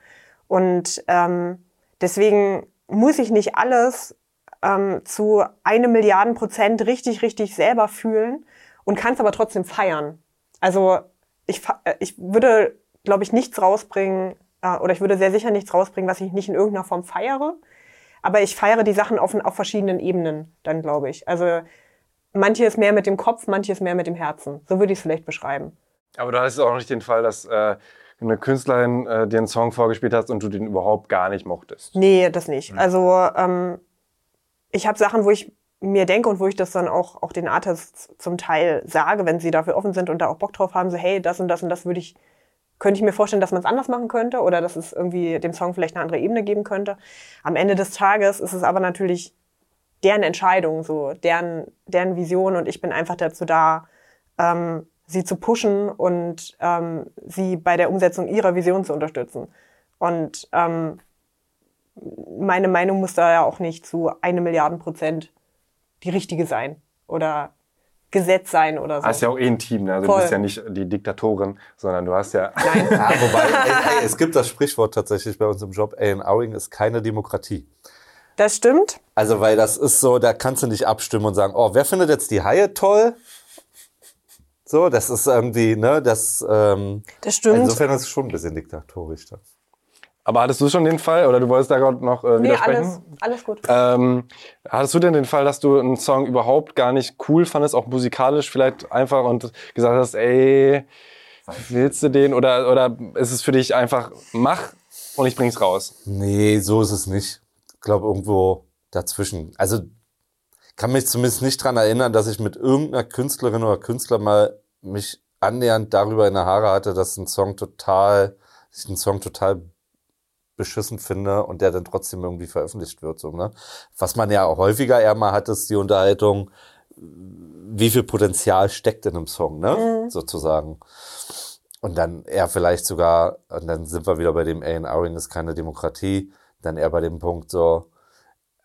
Speaker 3: Und ähm, deswegen muss ich nicht alles ähm, zu eine Milliarden Prozent richtig, richtig selber fühlen und kann es aber trotzdem feiern. Also ich, äh, ich würde, glaube ich, nichts rausbringen, äh, oder ich würde sehr sicher nichts rausbringen, was ich nicht in irgendeiner Form feiere. Aber ich feiere die Sachen auf, auf verschiedenen Ebenen, dann glaube ich. Also manches mehr mit dem Kopf, manches mehr mit dem Herzen. So würde ich es vielleicht beschreiben.
Speaker 1: Aber du hattest auch nicht den Fall, dass äh, eine Künstlerin äh, dir einen Song vorgespielt hast und du den überhaupt gar nicht mochtest.
Speaker 3: Nee, das nicht. Also ähm, ich habe Sachen, wo ich mir denke und wo ich das dann auch, auch den Artists zum Teil sage, wenn sie dafür offen sind und da auch Bock drauf haben, so hey, das und das und das würde ich, könnte ich mir vorstellen, dass man es anders machen könnte oder dass es irgendwie dem Song vielleicht eine andere Ebene geben könnte. Am Ende des Tages ist es aber natürlich deren Entscheidung, so deren, deren Vision und ich bin einfach dazu da, ähm, sie zu pushen und ähm, sie bei der Umsetzung ihrer Vision zu unterstützen. Und ähm, meine Meinung muss da ja auch nicht zu eine Milliarden Prozent die richtige sein oder Gesetz sein oder so.
Speaker 1: Du hast ja auch eh ein Team, ne? also
Speaker 3: Voll.
Speaker 1: du bist ja nicht die Diktatorin, sondern du hast ja.
Speaker 3: Nein.
Speaker 2: Ja, wobei, ey, ey, es gibt das Sprichwort tatsächlich bei uns im Job, A&Ring ist keine Demokratie.
Speaker 3: Das stimmt.
Speaker 2: Also, weil das ist so, da kannst du nicht abstimmen und sagen, oh, wer findet jetzt die Haie toll? So, das ist irgendwie, ne, das, ähm,
Speaker 3: Das stimmt.
Speaker 2: insofern ist es schon ein bisschen diktatorisch. Da.
Speaker 1: Aber hattest du schon den Fall, oder du wolltest da gerade noch äh,
Speaker 3: nee,
Speaker 1: widersprechen?
Speaker 3: alles, alles gut.
Speaker 1: Ähm, hattest du denn den Fall, dass du einen Song überhaupt gar nicht cool fandest, auch musikalisch vielleicht einfach und gesagt hast, ey, willst du den oder, oder ist es für dich einfach, mach und ich bring's raus?
Speaker 2: Nee, so ist es nicht. Ich glaube, irgendwo dazwischen. Also, kann mich zumindest nicht dran erinnern, dass ich mit irgendeiner Künstlerin oder Künstler mal mich annähernd darüber in der Haare hatte, dass ein Song total, dass ich einen Song total beschissen finde und der dann trotzdem irgendwie veröffentlicht wird, so, ne? Was man ja häufiger eher mal hat, ist die Unterhaltung, wie viel Potenzial steckt in einem Song, ne? Sozusagen. Und dann eher vielleicht sogar, und dann sind wir wieder bei dem A&Ring ist keine Demokratie, dann eher bei dem Punkt so,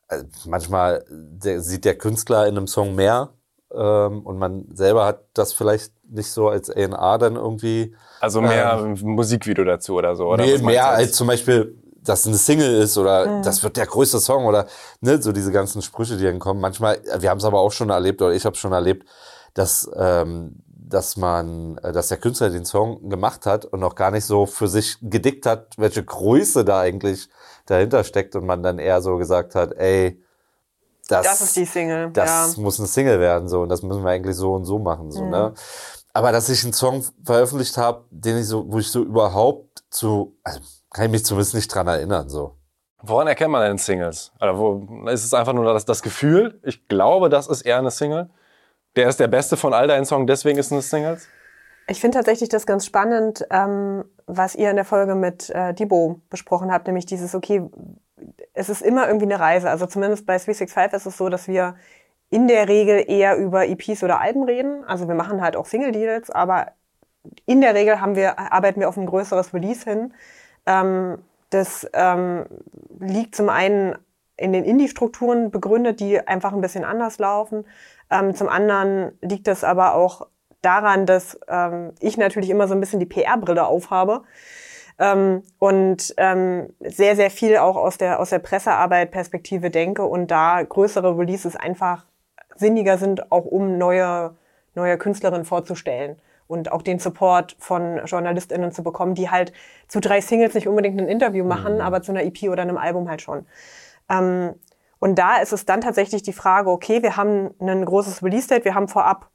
Speaker 2: also manchmal der, sieht der Künstler in einem Song mehr ähm, und man selber hat das vielleicht nicht so als A&R dann irgendwie
Speaker 1: Also mehr Musikvideo dazu oder so, oder?
Speaker 2: nee, mehr als zum Beispiel, dass eine Single ist oder das wird der größte Song oder ne, so diese ganzen Sprüche, die dann kommen. Manchmal, wir haben es aber auch schon erlebt oder ich habe schon erlebt, dass ähm, dass man, äh, dass der Künstler den Song gemacht hat und noch gar nicht so für sich gedickt hat, welche Größe da eigentlich dahinter steckt und man dann eher so gesagt hat, ey, das,
Speaker 3: Das ist die Single.
Speaker 2: das
Speaker 3: ja.
Speaker 2: muss eine Single werden, so, und das müssen wir eigentlich so und so machen, so, ne? Aber dass ich einen Song veröffentlicht habe, den ich so, wo ich so überhaupt zu, also kann ich mich zumindest nicht dran erinnern, so.
Speaker 1: Woran erkennt man denn Singles? Oder wo, ist es einfach nur das, das Gefühl? Ich glaube, das ist eher eine Single. Der ist der beste von all deinen Songs, deswegen ist es eine Singles.
Speaker 3: Ich finde tatsächlich das ganz spannend, ähm, was ihr in der Folge mit äh, Dibo besprochen habt, nämlich dieses, okay, es ist immer irgendwie eine Reise. Also zumindest bei 365 ist es so, dass wir in der Regel eher über EPs oder Alben reden. Also wir machen halt auch Single-Deals, aber in der Regel haben wir, arbeiten wir auf ein größeres Release hin. Ähm, das ähm, liegt zum einen in den Indie-Strukturen begründet, die einfach ein bisschen anders laufen. Ähm, zum anderen liegt es aber auch daran, dass ähm, ich natürlich immer so ein bisschen die PR-Brille aufhabe. ähm, und ähm, sehr, sehr viel auch aus der, aus der Pressearbeit Perspektive denke und da größere Releases einfach sinniger sind, auch um neue, neue Künstlerinnen vorzustellen und auch den Support von JournalistInnen zu bekommen, die halt zu drei Singles nicht unbedingt ein Interview machen, mhm. aber zu einer EP oder einem Album halt schon. Ähm, und da ist es dann tatsächlich die Frage, okay, wir haben ein großes Release-Date, wir haben vorab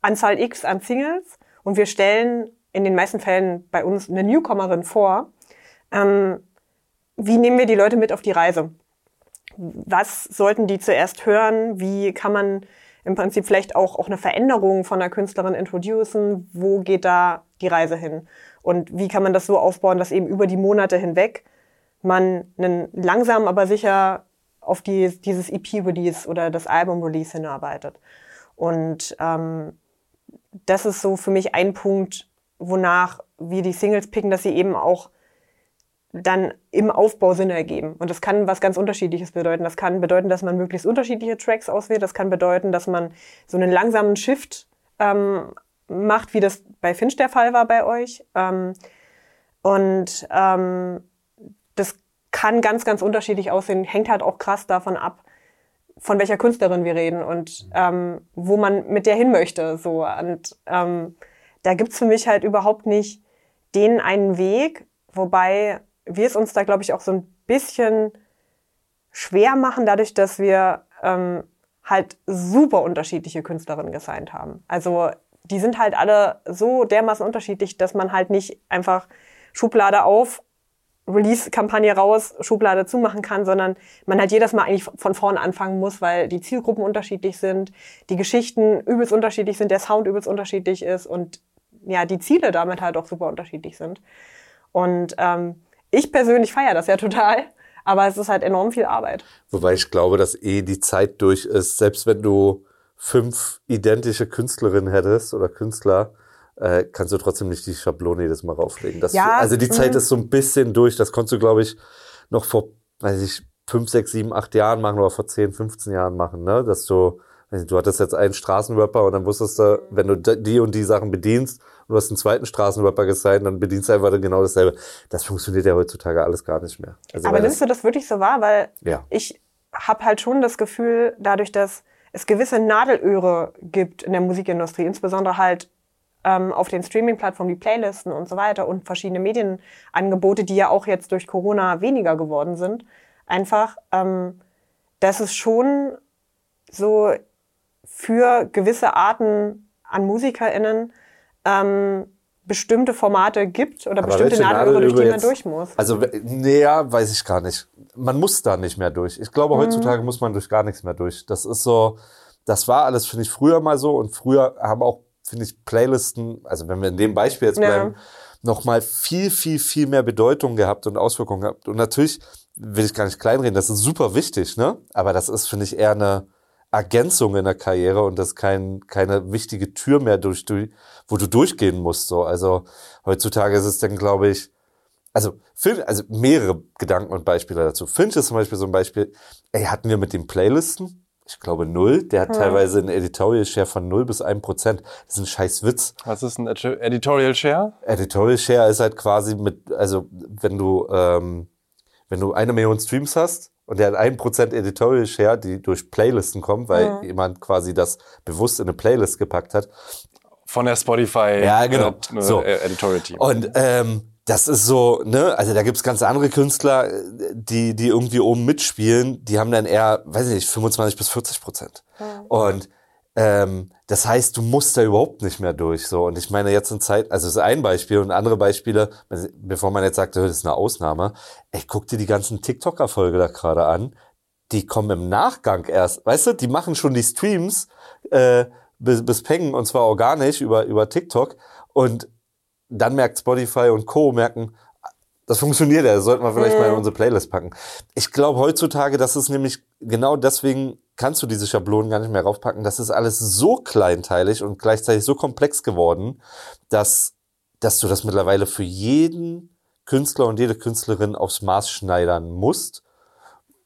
Speaker 3: Anzahl X an Singles und wir stellen in den meisten Fällen bei uns eine Newcomerin vor. Ähm, wie nehmen wir die Leute mit auf die Reise? Was sollten die zuerst hören? Wie kann man im Prinzip vielleicht auch, auch eine Veränderung von einer Künstlerin introducen? Wo geht da die Reise hin? Und wie kann man das so aufbauen, dass eben über die Monate hinweg man einen langsam, aber sicher auf die, dieses EP-Release oder das Album-Release hinarbeitet? Und ähm, das ist so für mich ein Punkt, wonach wir die Singles picken, dass sie eben auch dann im Aufbau Sinn ergeben. Und das kann was ganz Unterschiedliches bedeuten. Das kann bedeuten, dass man möglichst unterschiedliche Tracks auswählt. Das kann bedeuten, dass man so einen langsamen Shift ähm, macht, wie das bei Finch der Fall war bei euch. Ähm, und ähm, das kann ganz, ganz unterschiedlich aussehen. Hängt halt auch krass davon ab, von welcher Künstlerin wir reden und ähm, wo man mit der hin möchte. So. Und ähm, da gibt's für mich halt überhaupt nicht den einen Weg, wobei wir es uns da, glaube ich, auch so ein bisschen schwer machen, dadurch, dass wir ähm, halt super unterschiedliche Künstlerinnen gesigned haben. Also die sind halt alle so dermaßen unterschiedlich, dass man halt nicht einfach Schublade auf, Release-Kampagne raus, Schublade zumachen kann, sondern man halt jedes Mal eigentlich von vorne anfangen muss, weil die Zielgruppen unterschiedlich sind, die Geschichten übelst unterschiedlich sind, der Sound übelst unterschiedlich ist und ja, die Ziele damit halt auch super unterschiedlich sind. Und ähm, ich persönlich feiere das ja total, aber es ist halt enorm viel Arbeit.
Speaker 2: Wobei ich glaube, dass eh die Zeit durch ist, selbst wenn du fünf identische Künstlerinnen hättest oder Künstler, äh, kannst du trotzdem nicht die Schablone jedes Mal rauflegen. Das, ja, also die Zeit mhm. ist so ein bisschen durch. Das konntest du, glaube ich, noch vor, weiß ich, fünf, sechs, sieben, acht Jahren machen oder vor zehn, 15 Jahren machen, ne? Dass du, du hattest jetzt einen Straßenrapper und dann wusstest du, wenn du die und die Sachen bedienst, und du hast einen zweiten Straßenrapper gesigned, dann bedienst du einfach genau dasselbe. Das funktioniert ja heutzutage alles gar nicht mehr.
Speaker 3: Also Aber nimmst du das wirklich so wahr? Weil ja. ich habe halt schon das Gefühl, dadurch, dass es gewisse Nadelöhre gibt in der Musikindustrie, insbesondere halt ähm, auf den Streaming-Plattformen, die Playlisten und so weiter und verschiedene Medienangebote, die ja auch jetzt durch Corona weniger geworden sind, einfach, ähm, dass es schon so für gewisse Arten an MusikerInnen ähm, bestimmte Formate gibt oder Aber bestimmte Nadelöhre, durch die man durch muss.
Speaker 2: Also näher weiß ich gar nicht. Man muss da nicht mehr durch. Ich glaube, mhm. heutzutage muss man durch gar nichts mehr durch. Das ist so, das war alles, finde ich, früher mal so und früher haben auch, finde ich, Playlisten, also wenn wir in dem Beispiel jetzt bleiben, ja. nochmal viel, viel, viel mehr Bedeutung gehabt und Auswirkungen gehabt. Und natürlich will ich gar nicht kleinreden, das ist super wichtig, ne? Aber das ist, finde ich, eher eine, Ergänzung in der Karriere und das kein, keine wichtige Tür mehr durch, durch, wo du durchgehen musst. So. Also heutzutage ist es dann, glaube ich, also, Finch, also mehrere Gedanken und Beispiele dazu. Finch ist zum Beispiel so ein Beispiel, ey, hatten wir mit den Playlisten, ich glaube null, der hat hm. teilweise einen Editorial Share von null bis ein Prozent. Das ist ein scheiß Witz.
Speaker 1: Was ist ein Editorial Share?
Speaker 2: Editorial Share ist halt quasi mit, also wenn du, ähm, wenn du eine Million Streams hast, und der hat ein Prozent Editorial Share, die durch Playlisten kommen, weil mhm. jemand quasi das bewusst in eine Playlist gepackt hat.
Speaker 1: Von der Spotify
Speaker 2: ja, genau.
Speaker 1: äh, so. Editorial Team.
Speaker 2: Und ähm, das ist so, ne, also da gibt's ganz andere Künstler, die, die irgendwie oben mitspielen, die haben dann eher, weiß ich nicht, 25 bis 40 Prozent. Mhm. Und ähm, das heißt, du musst da überhaupt nicht mehr durch. So. Und ich meine, jetzt in Zeit, also das ist ein Beispiel und andere Beispiele, bevor man jetzt sagt, das ist eine Ausnahme, ey, guck dir die ganzen TikTok-Erfolge da gerade an. Die kommen im Nachgang erst, weißt du, die machen schon die Streams äh, bis, bis Pengen und zwar organisch über, über TikTok. Und dann merkt Spotify und Co. merken, das funktioniert ja, das sollten wir vielleicht mhm. mal in unsere Playlist packen. Ich glaube heutzutage, dass es nämlich genau deswegen kannst du diese Schablonen gar nicht mehr raufpacken. Das ist alles so kleinteilig und gleichzeitig so komplex geworden, dass, dass du das mittlerweile für jeden Künstler und jede Künstlerin aufs Maß schneidern musst.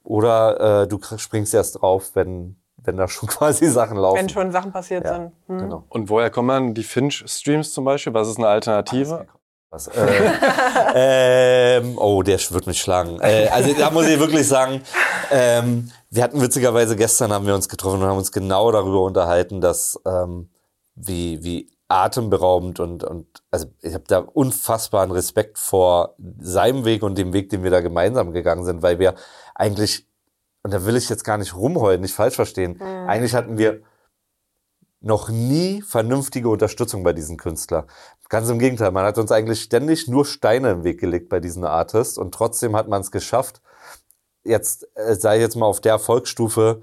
Speaker 2: Oder äh, du springst erst drauf, wenn, wenn da schon quasi Sachen laufen.
Speaker 3: Wenn schon Sachen passiert ja, sind.
Speaker 1: Hm. Genau. Und woher kommen dann die Finch-Streams zum Beispiel? Was ist eine Alternative?
Speaker 2: Was, äh, ähm, oh, der wird mich schlagen. Äh, also da muss ich wirklich sagen, ähm, wir hatten witzigerweise gestern haben wir uns getroffen und haben uns genau darüber unterhalten, dass ähm, wie wie atemberaubend und und also ich habe da unfassbaren Respekt vor seinem Weg und dem Weg, den wir da gemeinsam gegangen sind, weil wir eigentlich und da will ich jetzt gar nicht rumheulen, nicht falsch verstehen. Mhm. Eigentlich hatten wir noch nie vernünftige Unterstützung bei diesen Künstler. Ganz im Gegenteil, man hat uns eigentlich ständig nur Steine im Weg gelegt bei diesen Artists und trotzdem hat man es geschafft, jetzt, äh, sei jetzt mal auf der Erfolgsstufe,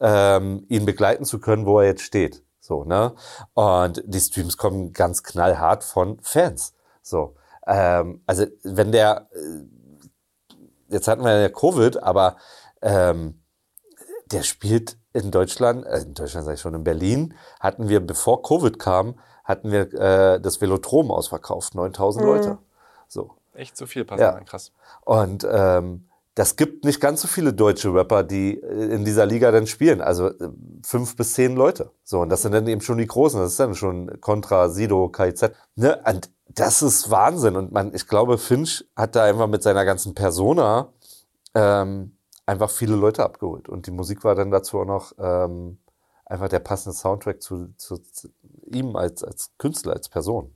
Speaker 2: ähm, ihn begleiten zu können, wo er jetzt steht. So, ne? Und die Streams kommen ganz knallhart von Fans. So. Ähm, also wenn der, äh, jetzt hatten wir ja Covid, aber ähm, der spielt in Deutschland, äh, in Deutschland sage ich schon, in Berlin, hatten wir, bevor Covid kam, hatten wir äh, das Velodrom ausverkauft, 9000 mhm. Leute. So.
Speaker 1: Echt so viel passiert, ja. krass.
Speaker 2: Und ähm, das gibt nicht ganz so viele deutsche Rapper, die äh, in dieser Liga dann spielen. Also äh, fünf bis zehn Leute. So, und das sind dann eben schon die Großen. Das ist dann schon Contra, Sido, KZ. Ne? Und das ist Wahnsinn. Und man, ich glaube, Finch hat da einfach mit seiner ganzen Persona ähm, einfach viele Leute abgeholt. Und die Musik war dann dazu auch noch ähm, einfach der passende Soundtrack zu, zu, zu ihm als, als Künstler, als Person.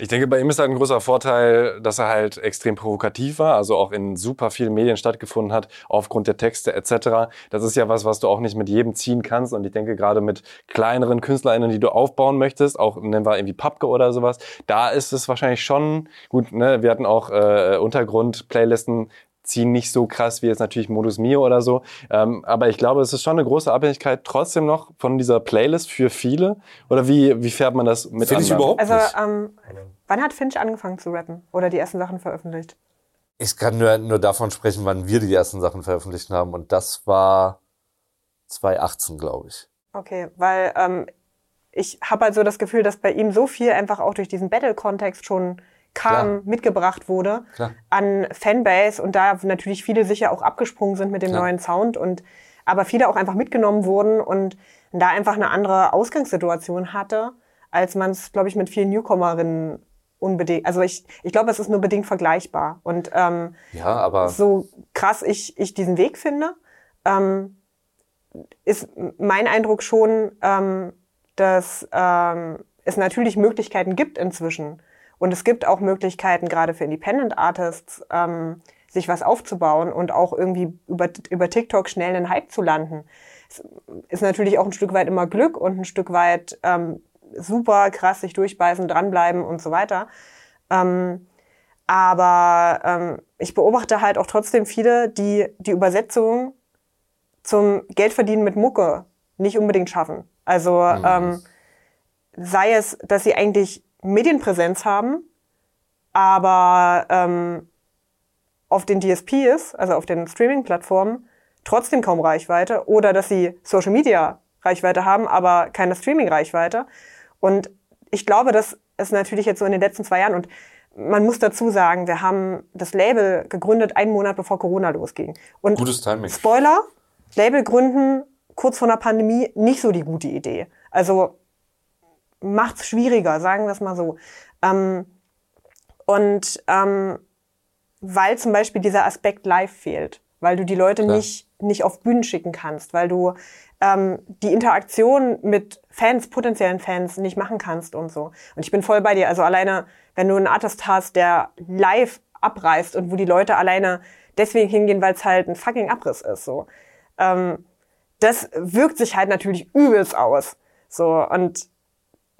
Speaker 1: Ich denke, bei ihm ist halt ein großer Vorteil, dass er halt extrem provokativ war, also auch in super vielen Medien stattgefunden hat, aufgrund der Texte etc. Das ist ja was, was du auch nicht mit jedem ziehen kannst. Und ich denke, gerade mit kleineren KünstlerInnen, die du aufbauen möchtest, auch nennen wir irgendwie Papke oder sowas, da ist es wahrscheinlich schon gut. Ne? Wir hatten auch äh, Untergrund-Playlisten ziehen nicht so krass wie jetzt natürlich Modus Mio oder so. Ähm, aber ich glaube, es ist schon eine große Abhängigkeit trotzdem noch von dieser Playlist für viele. Oder wie, wie fährt man das mit
Speaker 2: Finde ich überhaupt
Speaker 3: also, ähm, wann hat Finch angefangen zu rappen oder die ersten Sachen veröffentlicht?
Speaker 2: Ich kann nur, nur davon sprechen, wann wir die ersten Sachen veröffentlicht haben. Und das war 2018, glaube ich.
Speaker 3: Okay, weil ähm, ich habe halt so das Gefühl, dass bei ihm so viel einfach auch durch diesen Battle-Kontext schon kam, Klar. mitgebracht wurde Klar. an Fanbase und da natürlich viele sicher auch abgesprungen sind mit dem Klar. neuen Sound und aber viele auch einfach mitgenommen wurden und da einfach eine andere Ausgangssituation hatte, als man es, glaube ich, mit vielen Newcomerinnen unbedingt. Also ich, ich glaube, es ist nur bedingt vergleichbar. Und ähm,
Speaker 2: ja, aber
Speaker 3: so krass ich, ich diesen Weg finde, ähm, ist mein Eindruck schon, ähm, dass ähm, es natürlich Möglichkeiten gibt inzwischen, und es gibt auch Möglichkeiten, gerade für Independent Artists, ähm, sich was aufzubauen und auch irgendwie über, über TikTok schnell einen Hype zu landen. Es ist natürlich auch ein Stück weit immer Glück und ein Stück weit ähm, super krass sich durchbeißen, dranbleiben und so weiter. Ähm, aber ähm, ich beobachte halt auch trotzdem viele, die die Übersetzung zum Geldverdienen mit Mucke nicht unbedingt schaffen. Also mhm. ähm, sei es, dass sie eigentlich Medienpräsenz haben, aber ähm, auf den DSPs, also auf den Streaming-Plattformen, trotzdem kaum Reichweite oder dass sie Social Media Reichweite haben, aber keine Streaming-Reichweite. Und ich glaube, das ist natürlich jetzt so in den letzten zwei Jahren und man muss dazu sagen, wir haben das Label gegründet einen Monat bevor Corona losging. Und
Speaker 2: Gutes Timing.
Speaker 3: Spoiler, Label gründen kurz vor einer Pandemie nicht so die gute Idee. Also macht's schwieriger, sagen wir es mal so. Ähm, und ähm, weil zum Beispiel dieser Aspekt live fehlt, weil du die Leute nicht, nicht auf Bühnen schicken kannst, weil du ähm, die Interaktion mit Fans, potenziellen Fans nicht machen kannst und so. Und ich bin voll bei dir. Also alleine, wenn du einen Artist hast, der live abreißt und wo die Leute alleine deswegen hingehen, weil es halt ein fucking Abriss ist, so. Ähm, das wirkt sich halt natürlich übelst aus. So, und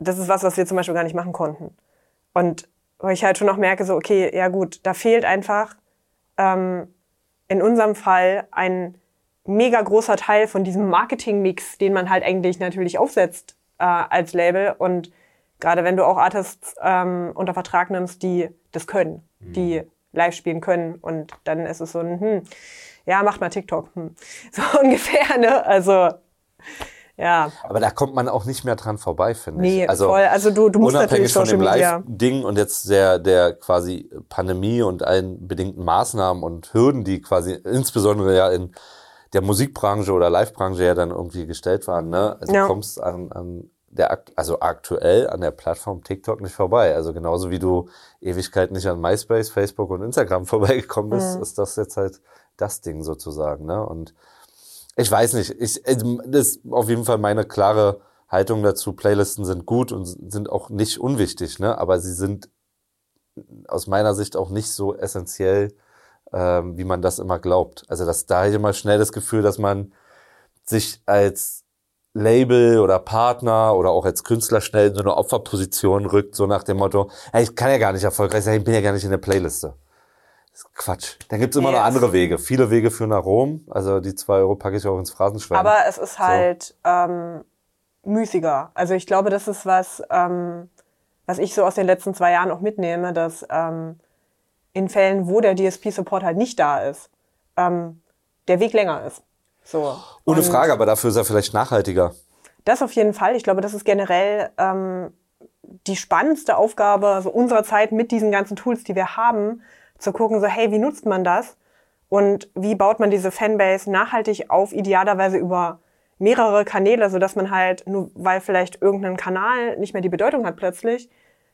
Speaker 3: das ist was, was wir zum Beispiel gar nicht machen konnten. Und wo ich halt schon noch merke, so, okay, ja gut, da fehlt einfach ähm, in unserem Fall ein mega großer Teil von diesem Marketing-Mix, den man halt eigentlich natürlich aufsetzt äh, als Label. Und gerade wenn du auch Artists ähm, unter Vertrag nimmst, die das können, mhm. die live spielen können und dann ist es so ein, hm, ja, macht mal TikTok. Hm. So ungefähr, ne? Also ja.
Speaker 2: Aber da kommt man auch nicht mehr dran vorbei, finde
Speaker 3: nee,
Speaker 2: ich.
Speaker 3: Also voll. Also du, du musst
Speaker 2: unabhängig
Speaker 3: natürlich
Speaker 2: von dem Live-Ding und jetzt der, der quasi Pandemie und allen bedingten Maßnahmen und Hürden, die quasi insbesondere ja in der Musikbranche oder Live-Branche ja dann irgendwie gestellt waren. Ne? Also ja. du kommst an, an der, also aktuell an der Plattform TikTok nicht vorbei. Also genauso wie du Ewigkeit nicht an MySpace, Facebook und Instagram vorbeigekommen bist,
Speaker 3: Mhm.
Speaker 2: ist das jetzt halt das Ding sozusagen. Ne? Und ich weiß nicht, ich, also, das ist auf jeden Fall meine klare Haltung dazu. Playlisten sind gut und sind auch nicht unwichtig, ne? aber sie sind aus meiner Sicht auch nicht so essentiell, ähm, wie man das immer glaubt. Also das, da habe ich immer schnell das Gefühl, dass man sich als Label oder Partner oder auch als Künstler schnell in so eine Opferposition rückt, so nach dem Motto, hey, ich kann ja gar nicht erfolgreich sein, ich bin ja gar nicht in der Playliste. Quatsch. Dann gibt's immer
Speaker 3: Ja.
Speaker 2: noch andere Wege. Viele Wege führen nach Rom. Also die zwei Euro packe ich auch ins Phrasenschwein.
Speaker 3: Aber es ist halt ähm, müßiger. Also ich glaube, das ist was, ähm, was ich so aus den letzten zwei Jahren auch mitnehme, dass ähm, in Fällen, wo der DSP-Support halt nicht da ist, ähm, der Weg länger ist. So.
Speaker 2: Ohne
Speaker 3: Und
Speaker 2: Frage, aber dafür ist er vielleicht nachhaltiger.
Speaker 3: Das auf jeden Fall. Ich glaube, das ist generell ähm, die spannendste Aufgabe so unserer Zeit mit diesen ganzen Tools, die wir haben, zu gucken, so hey, wie nutzt man das und wie baut man diese Fanbase nachhaltig auf, idealerweise über mehrere Kanäle, so dass man halt nur weil vielleicht irgendein Kanal nicht mehr die Bedeutung hat plötzlich,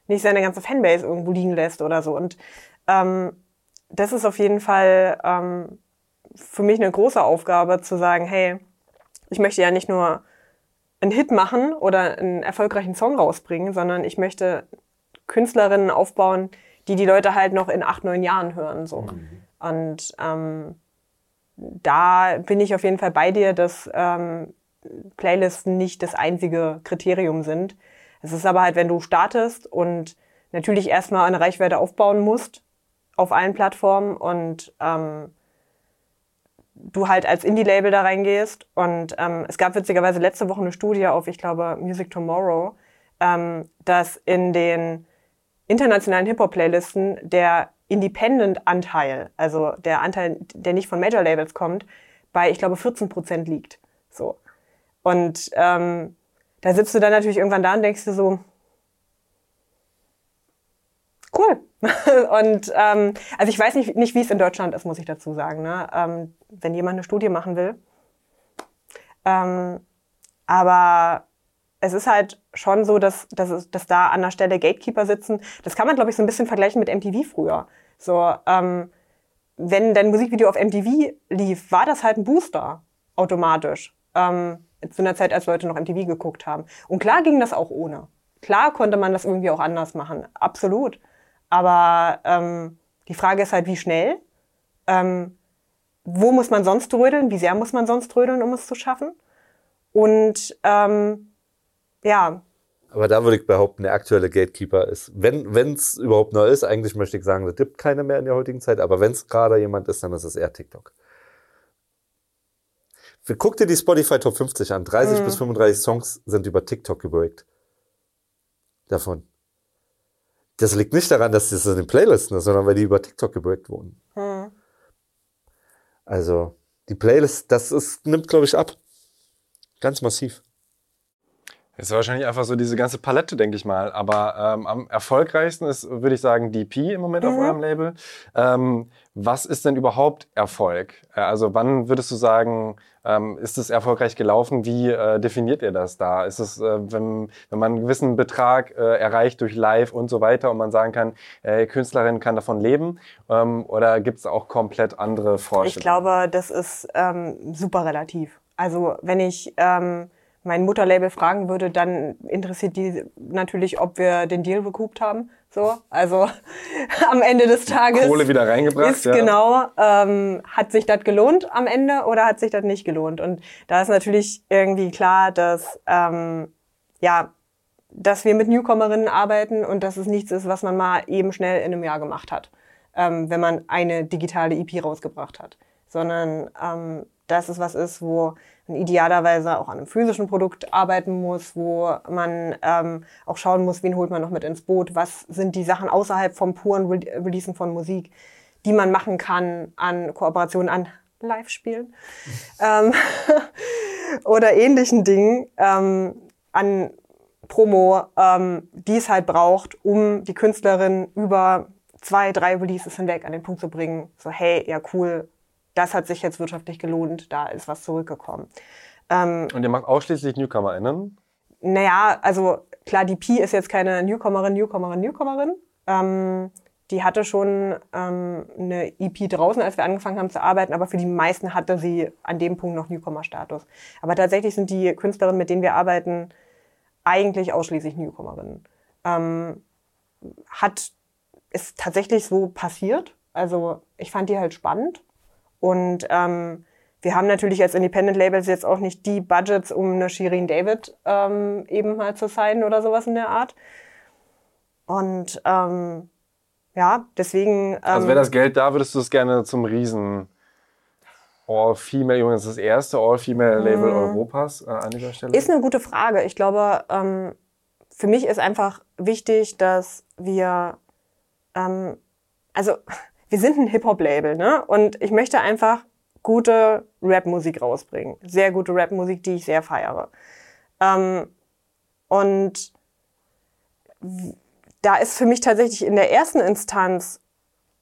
Speaker 3: nicht seine ganze Fanbase irgendwo liegen lässt oder so. Und ähm, das ist auf jeden Fall ähm, für mich eine große Aufgabe, zu sagen, hey, ich möchte ja nicht nur einen Hit machen oder einen erfolgreichen Song rausbringen, sondern ich möchte Künstlerinnen aufbauen, die die Leute halt noch in acht, neun Jahren hören. So. Und ähm, da bin ich auf jeden Fall bei dir, dass ähm, Playlisten nicht das einzige Kriterium sind. Es ist aber halt, wenn du startest und natürlich erstmal eine Reichweite aufbauen musst auf allen Plattformen und ähm, du halt als Indie-Label da reingehst. Und ähm, es gab witzigerweise letzte Woche eine Studie auf, ich glaube, Music Tomorrow, ähm, dass in den internationalen Hip-Hop-Playlisten der Independent-Anteil, also der Anteil, der nicht von Major-Labels kommt, bei, ich glaube, 14 Prozent liegt. So. Und ähm, da sitzt du dann natürlich irgendwann da und denkst dir so, cool. und ähm, also ich weiß nicht, nicht, wie es in Deutschland ist, muss ich dazu sagen. Ne? Ähm, wenn jemand eine Studie machen will. Ähm, aber es ist halt schon so, dass, dass, dass da an der Stelle Gatekeeper sitzen. Das kann man, glaube ich, so ein bisschen vergleichen mit MTV früher. So, ähm, wenn dein Musikvideo auf MTV lief, war das halt ein Booster automatisch. Ähm, zu einer Zeit, als Leute noch MTV geguckt haben. Und klar ging das auch ohne. Klar konnte man das irgendwie auch anders machen. Absolut. Aber ähm, die Frage ist halt, wie schnell? Ähm, wo muss man sonst trödeln? Wie sehr muss man sonst trödeln, um es zu schaffen? Und ähm, ja,
Speaker 2: Aber da würde ich behaupten, der aktuelle Gatekeeper ist, wenn es überhaupt noch ist, eigentlich möchte ich sagen, es gibt keine mehr in der heutigen Zeit, aber wenn es gerade jemand ist, dann ist es eher TikTok. Guck dir die Spotify Top 50 an. 30 bis 35 Songs sind über TikTok gebreakt. Davon. Das liegt nicht daran, dass das in den Playlisten ist, sondern weil die über TikTok gebreakt wurden. Also, die Playlist, das ist, nimmt, glaube ich, ab. Ganz massiv.
Speaker 1: Ist wahrscheinlich einfach so diese ganze Palette, denke ich mal. Aber ähm, am erfolgreichsten ist, würde ich sagen, DP im Moment auf eurem Label. Ähm, was ist denn überhaupt Erfolg? Äh, Also wann würdest du sagen, ähm, ist es erfolgreich gelaufen? Wie äh, definiert ihr das da? Ist es, äh, wenn, wenn man einen gewissen Betrag äh, erreicht durch Live und so weiter und man sagen kann, äh, Künstlerin kann davon leben? Ähm, oder gibt es auch komplett andere Vorstellungen?
Speaker 3: Ich glaube, das ist ähm, super relativ. Also wenn ich ähm, mein Mutterlabel fragen würde, dann interessiert die natürlich, ob wir den Deal recouped haben. So, also am Ende des Tages
Speaker 1: Kohle wieder reingebracht,
Speaker 3: ist
Speaker 1: ja.
Speaker 3: genau, ähm, hat sich das gelohnt am Ende oder hat sich das nicht gelohnt? Und da ist natürlich irgendwie klar, dass ähm, ja, dass wir mit Newcomerinnen arbeiten und dass es nichts ist, was man mal eben schnell in einem Jahr gemacht hat, ähm, wenn man eine digitale EP rausgebracht hat, sondern ähm, dass es was ist, wo man idealerweise auch an einem physischen Produkt arbeiten muss, wo man ähm, auch schauen muss, wen holt man noch mit ins Boot, was sind die Sachen außerhalb vom puren Re Releasen von Musik, die man machen kann an Kooperationen, an Live-Spielen ähm, oder ähnlichen Dingen, ähm, an Promo, ähm, die es halt braucht, um die Künstlerin über zwei, drei Releases hinweg an den Punkt zu bringen, so hey, ja cool, das hat sich jetzt wirtschaftlich gelohnt, da ist was zurückgekommen. Ähm,
Speaker 1: Und ihr macht ausschließlich NewcomerInnen?
Speaker 3: naja, also klar, die Pi ist jetzt keine Newcomerin, Newcomerin, Newcomerin. Ähm, die hatte schon ähm, eine EP draußen, als wir angefangen haben zu arbeiten, aber für die meisten hatte sie an dem Punkt noch Newcomer-Status. Aber tatsächlich sind die Künstlerinnen, mit denen wir arbeiten, eigentlich ausschließlich Newcomerinnen. Ähm, hat ist tatsächlich so passiert. Also ich fand die halt spannend und ähm, wir haben natürlich als Independent Labels jetzt auch nicht die Budgets, um eine Shirin David ähm, eben mal zu sein oder sowas in der Art. Und ähm, ja, deswegen. Ähm,
Speaker 1: also wäre das Geld da, würdest du es gerne zum Riesen All-Female, übrigens das erste All-Female-Label
Speaker 3: Mhm.
Speaker 1: Europas äh, an dieser Stelle?
Speaker 3: Ist eine gute Frage. Ich glaube, ähm, für mich ist einfach wichtig, dass wir, ähm, also wir sind ein Hip-Hop-Label, ne? Und ich möchte einfach gute Rap-Musik rausbringen. Sehr gute Rap-Musik, die ich sehr feiere. Ähm, und da ist für mich tatsächlich in der ersten Instanz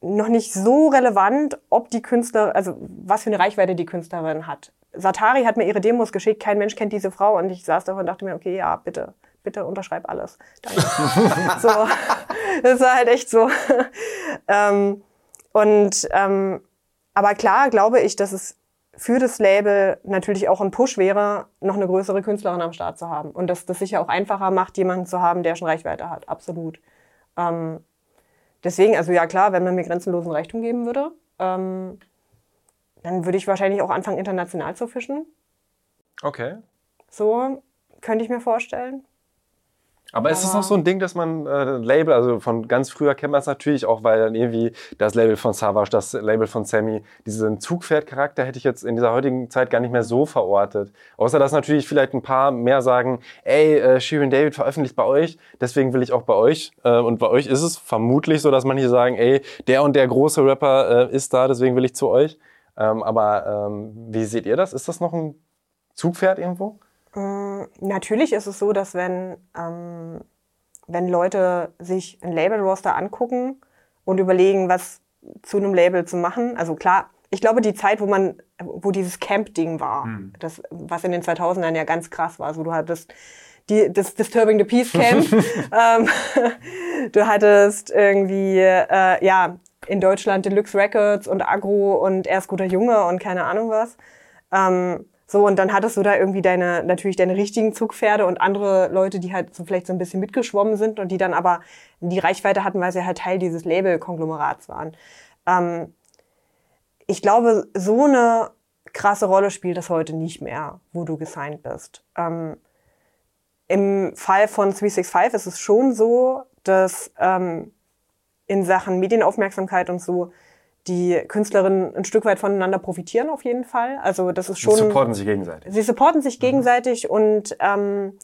Speaker 3: noch nicht so relevant, ob die Künstler, also was für eine Reichweite die Künstlerin hat. Satari hat mir ihre Demos geschickt, kein Mensch kennt diese Frau und ich saß da und dachte mir, okay, ja, bitte, bitte unterschreib alles. Danke. so, das war halt echt so. ähm, und ähm, aber klar glaube ich, dass es für das Label natürlich auch ein Push wäre, noch eine größere Künstlerin am Start zu haben. Und dass das sicher auch einfacher macht, jemanden zu haben, der schon Reichweite hat. Absolut. Ähm, deswegen, also ja klar, wenn man mir grenzenlosen Reichtum geben würde, ähm, dann würde ich wahrscheinlich auch anfangen, international zu fischen.
Speaker 1: Okay.
Speaker 3: So könnte ich mir vorstellen.
Speaker 1: Aber ist es
Speaker 3: Aber-
Speaker 1: noch so ein Ding, dass man äh, Label, also von ganz früher kennt man es natürlich auch, weil dann irgendwie das Label von Savage, das Label von Sammy, diesen Zugpferd-Charakter hätte ich jetzt in dieser heutigen Zeit gar nicht mehr so verortet. Außer dass natürlich vielleicht ein paar mehr sagen, ey, äh, Shirin David veröffentlicht bei euch, deswegen will ich auch bei euch. Äh, und bei euch ist es vermutlich so, dass man hier sagen, ey, der und der große Rapper äh, ist da, deswegen will ich zu euch. Ähm, aber ähm, wie seht ihr das? Ist das noch ein Zugpferd irgendwo?
Speaker 3: Mm, Natürlich ist es so, dass wenn, ähm, wenn Leute sich ein Label-Roster angucken und überlegen, was zu einem Label zu machen, also klar, ich glaube, die Zeit, wo man, wo dieses Camp-Ding war, das, was in den 2000ern ja ganz krass war, also du hattest die, das Disturbing the Peace Camp, ähm, du hattest irgendwie, äh, ja, in Deutschland Deluxe Records und Agro und erst guter Junge und keine Ahnung was. Ähm, so, und dann hattest du da irgendwie deine, natürlich deine richtigen Zugpferde und andere Leute, die halt so vielleicht so ein bisschen mitgeschwommen sind und die dann aber die Reichweite hatten, weil sie halt Teil dieses Label-Konglomerats waren. Ähm, ich glaube, so eine krasse Rolle spielt das heute nicht mehr, wo du gesigned bist. Ähm, Im Fall von 365 ist es schon so, dass ähm, in Sachen Medienaufmerksamkeit und so die Künstlerinnen ein Stück weit voneinander profitieren auf jeden Fall. Also das ist schon
Speaker 1: supporten sich gegenseitig.
Speaker 3: sie supporten sich gegenseitig und ähm,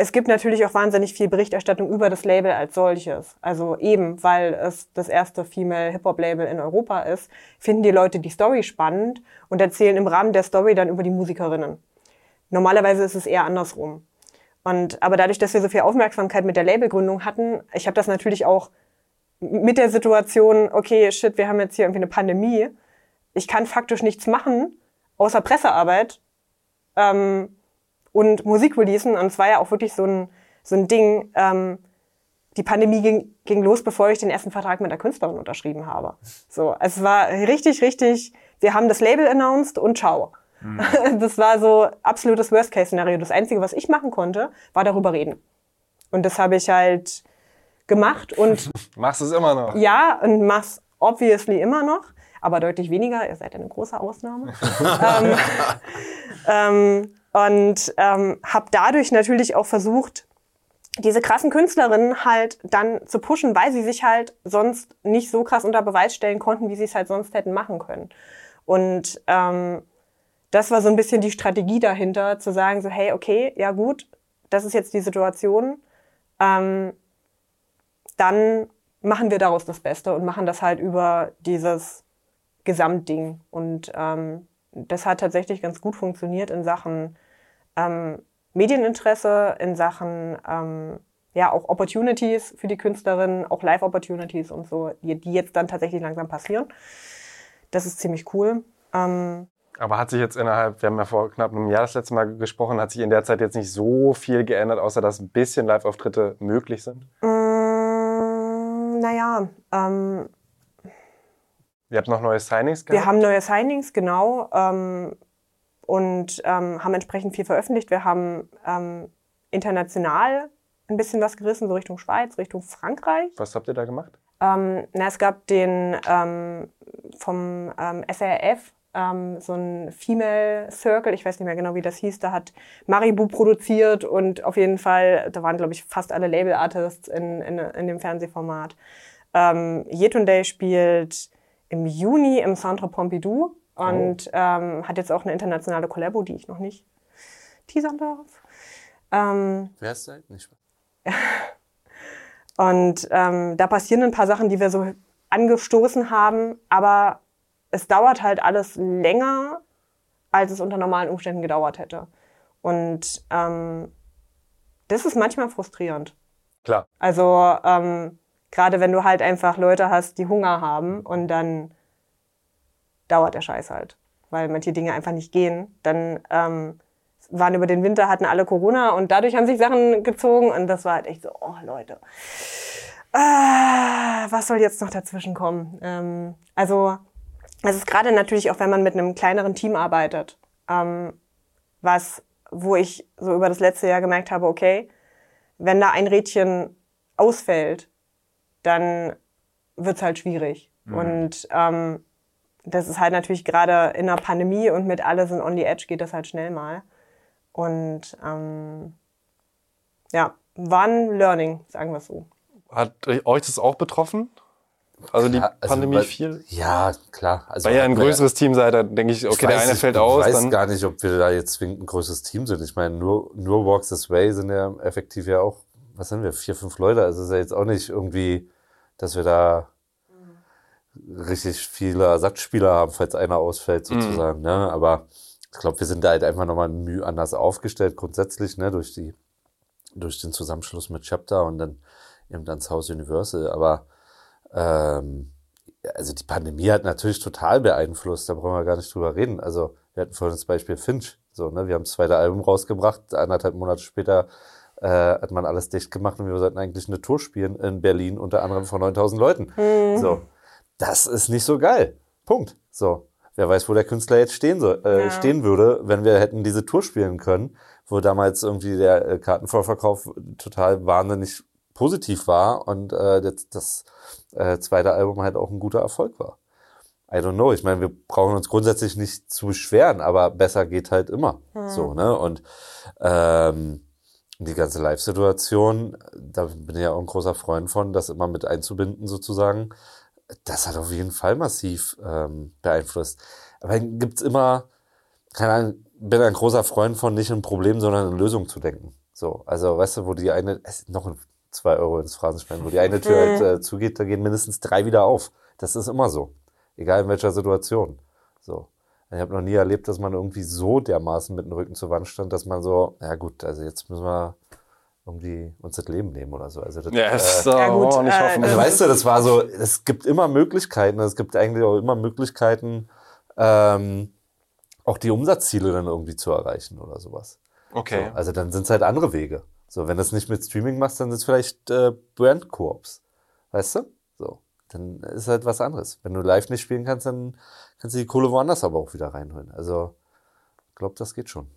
Speaker 3: es gibt natürlich auch wahnsinnig viel Berichterstattung über das Label als solches. Also eben, weil es das erste Female Hip-Hop-Label in Europa ist, finden die Leute die Story spannend und erzählen im Rahmen der Story dann über die Musikerinnen. Normalerweise ist es eher andersrum. Und aber dadurch, dass wir so viel Aufmerksamkeit mit der Labelgründung hatten, ich habe das natürlich auch mit der Situation, okay, shit, wir haben jetzt hier irgendwie eine Pandemie. Ich kann faktisch nichts machen, außer Pressearbeit ähm, und Musik releasen. Und es war ja auch wirklich so ein, so ein Ding. Ähm, die Pandemie ging, ging los, bevor ich den ersten Vertrag mit der Künstlerin unterschrieben habe. So, es war richtig, richtig. Wir haben das Label announced und ciao. Das war so absolutes Worst-Case-Szenario. Das Einzige, was ich machen konnte, war darüber reden. Und das habe ich halt gemacht und
Speaker 1: Machst es immer noch.
Speaker 3: ja, und mach's obviously immer noch, aber deutlich weniger. Ihr seid ja eine große Ausnahme. ähm, ähm, und ähm, habe dadurch natürlich auch versucht, diese krassen Künstlerinnen halt dann zu pushen, weil sie sich halt sonst nicht so krass unter Beweis stellen konnten, wie sie es halt sonst hätten machen können. Und ähm, das war so ein bisschen die Strategie dahinter, zu sagen so, hey, okay, ja gut, das ist jetzt die Situation. Ähm, dann machen wir daraus das Beste und machen das halt über dieses Gesamtding. Und ähm, das hat tatsächlich ganz gut funktioniert in Sachen ähm, Medieninteresse, in Sachen ähm, ja auch Opportunities für die Künstlerinnen, auch Live-Opportunities und so, die, die jetzt dann tatsächlich langsam passieren. Das ist ziemlich cool. Ähm,
Speaker 1: Aber hat sich jetzt innerhalb, wir haben ja vor knapp einem Jahr das letzte Mal gesprochen, hat sich in der Zeit jetzt nicht so viel geändert, außer dass ein bisschen Live-Auftritte möglich sind?
Speaker 3: Mm, naja, ähm,
Speaker 1: Ihr habt noch neue Signings
Speaker 3: wir
Speaker 1: gehabt?
Speaker 3: haben neue Signings, genau. Ähm, und ähm, haben entsprechend viel veröffentlicht. Wir haben ähm, international ein bisschen was gerissen, so Richtung Schweiz, Richtung Frankreich.
Speaker 1: Was habt ihr da gemacht?
Speaker 3: Ähm, na, es gab den ähm, vom ähm, SRF ähm, so ein Female Circle, ich weiß nicht mehr genau, wie das hieß, da hat Maribu produziert und auf jeden Fall, da waren, glaube ich, fast alle Label-Artists in, in, in dem Fernsehformat. Ähm, Yetunde spielt im Juni im Centre Pompidou und ähm, hat jetzt auch eine internationale Kollabo, die ich noch nicht teasern darf. Ähm,
Speaker 2: Wer ist da? Nicht
Speaker 3: Und ähm, da passieren ein paar Sachen, die wir so angestoßen haben, aber es dauert halt alles länger, als es unter normalen Umständen gedauert hätte. Und ähm, das ist manchmal frustrierend.
Speaker 1: Klar.
Speaker 3: Also ähm, gerade wenn du halt einfach Leute hast, die Hunger haben und dann dauert der Scheiß halt, weil manche Dinge einfach nicht gehen. Dann ähm, waren über den Winter, hatten alle Corona und dadurch haben sich Sachen gezogen und das war halt echt so, oh Leute, ah, was soll jetzt noch dazwischen kommen? Ähm, also es ist gerade natürlich auch, wenn man mit einem kleineren Team arbeitet, ähm, was, wo ich so über das letzte Jahr gemerkt habe, okay, wenn da ein Rädchen ausfällt, dann wird's halt schwierig. Und ähm, das ist halt natürlich gerade in einer Pandemie und mit alle sind on the edge geht das halt schnell mal. Und ähm, ja, war ein Learning, sagen wir so.
Speaker 1: Hat euch das auch betroffen? Also die
Speaker 2: Ja, also
Speaker 1: Pandemie
Speaker 2: weil-
Speaker 1: viel?
Speaker 2: Ja, klar. Also
Speaker 1: Weil ihr ein größeres Team seid, da denke ich, okay,
Speaker 2: Ich
Speaker 1: der
Speaker 2: weiß
Speaker 1: eine fällt
Speaker 2: ich
Speaker 1: aus,
Speaker 2: weiß
Speaker 1: dann
Speaker 2: gar nicht, ob wir da jetzt zwingend ein größeres Team sind. Ich meine, nur, nur Walks This Way sind ja effektiv ja auch, was sind wir, vier, fünf Leute. Also ist ja jetzt auch nicht irgendwie, dass wir da richtig viele Ersatzspieler haben, falls einer ausfällt sozusagen. Ne? Aber ich glaube, wir sind da halt einfach nochmal müh anders aufgestellt grundsätzlich, ne? durch die, durch den Zusammenschluss mit Chapter und dann eben dann House Universal. Aber ähm, also die Pandemie hat natürlich total beeinflusst, da brauchen wir gar nicht drüber reden. Also wir hatten vorhin das Beispiel Finch, so, ne? Wir haben das zweite Album rausgebracht, anderthalb Monate später äh, hat man alles dicht gemacht und wir sollten eigentlich eine Tour spielen in Berlin, unter anderem vor 9000 Leuten. So, das ist nicht so geil. Punkt. So, wer weiß, wo der Künstler jetzt stehen soll, äh,
Speaker 3: Ja.
Speaker 2: stehen würde, wenn wir hätten diese Tour spielen können, wo damals irgendwie der äh, Kartenvorverkauf total wahnsinnig positiv war und äh, das, das äh, zweite Album halt auch ein guter Erfolg war. I don't know. Ich meine, wir brauchen uns grundsätzlich nicht zu beschweren, aber besser geht halt immer. So, ne? Und ähm, die ganze Live-Situation, da bin ich ja auch ein großer Freund von, das immer mit einzubinden sozusagen. Das hat auf jeden Fall massiv ähm, beeinflusst. Aber dann gibt's immer, keine Ahnung, bin ein großer Freund von nicht in Problem, sondern in Lösung zu denken. So, also weißt du, wo die eine, es ist noch ein zwei Euro ins Phrasenschwein, wo die eine Tür halt, äh, zugeht, da gehen mindestens drei wieder auf. Das ist immer so. Egal in welcher Situation. So. Ich habe noch nie erlebt, dass man irgendwie so dermaßen mit dem Rücken zur Wand stand, dass man so, ja gut, also jetzt müssen wir irgendwie uns das Leben nehmen oder so. Also das,
Speaker 1: ja,
Speaker 2: äh,
Speaker 1: ist so,
Speaker 3: Ja, gut,
Speaker 1: oh, nicht
Speaker 3: äh,
Speaker 2: also weißt du, das war so, es gibt immer Möglichkeiten, es gibt eigentlich auch immer Möglichkeiten, ähm, auch die Umsatzziele dann irgendwie zu erreichen oder sowas.
Speaker 1: okay.
Speaker 2: So, also dann sind es halt andere Wege. So, wenn du es nicht mit Streaming machst, dann sind es vielleicht äh, Brand-Koops. Weißt du? So. Dann ist halt was anderes. Wenn du live nicht spielen kannst, dann kannst du die Kohle woanders aber auch wieder reinholen. Also, ich glaube, das geht schon.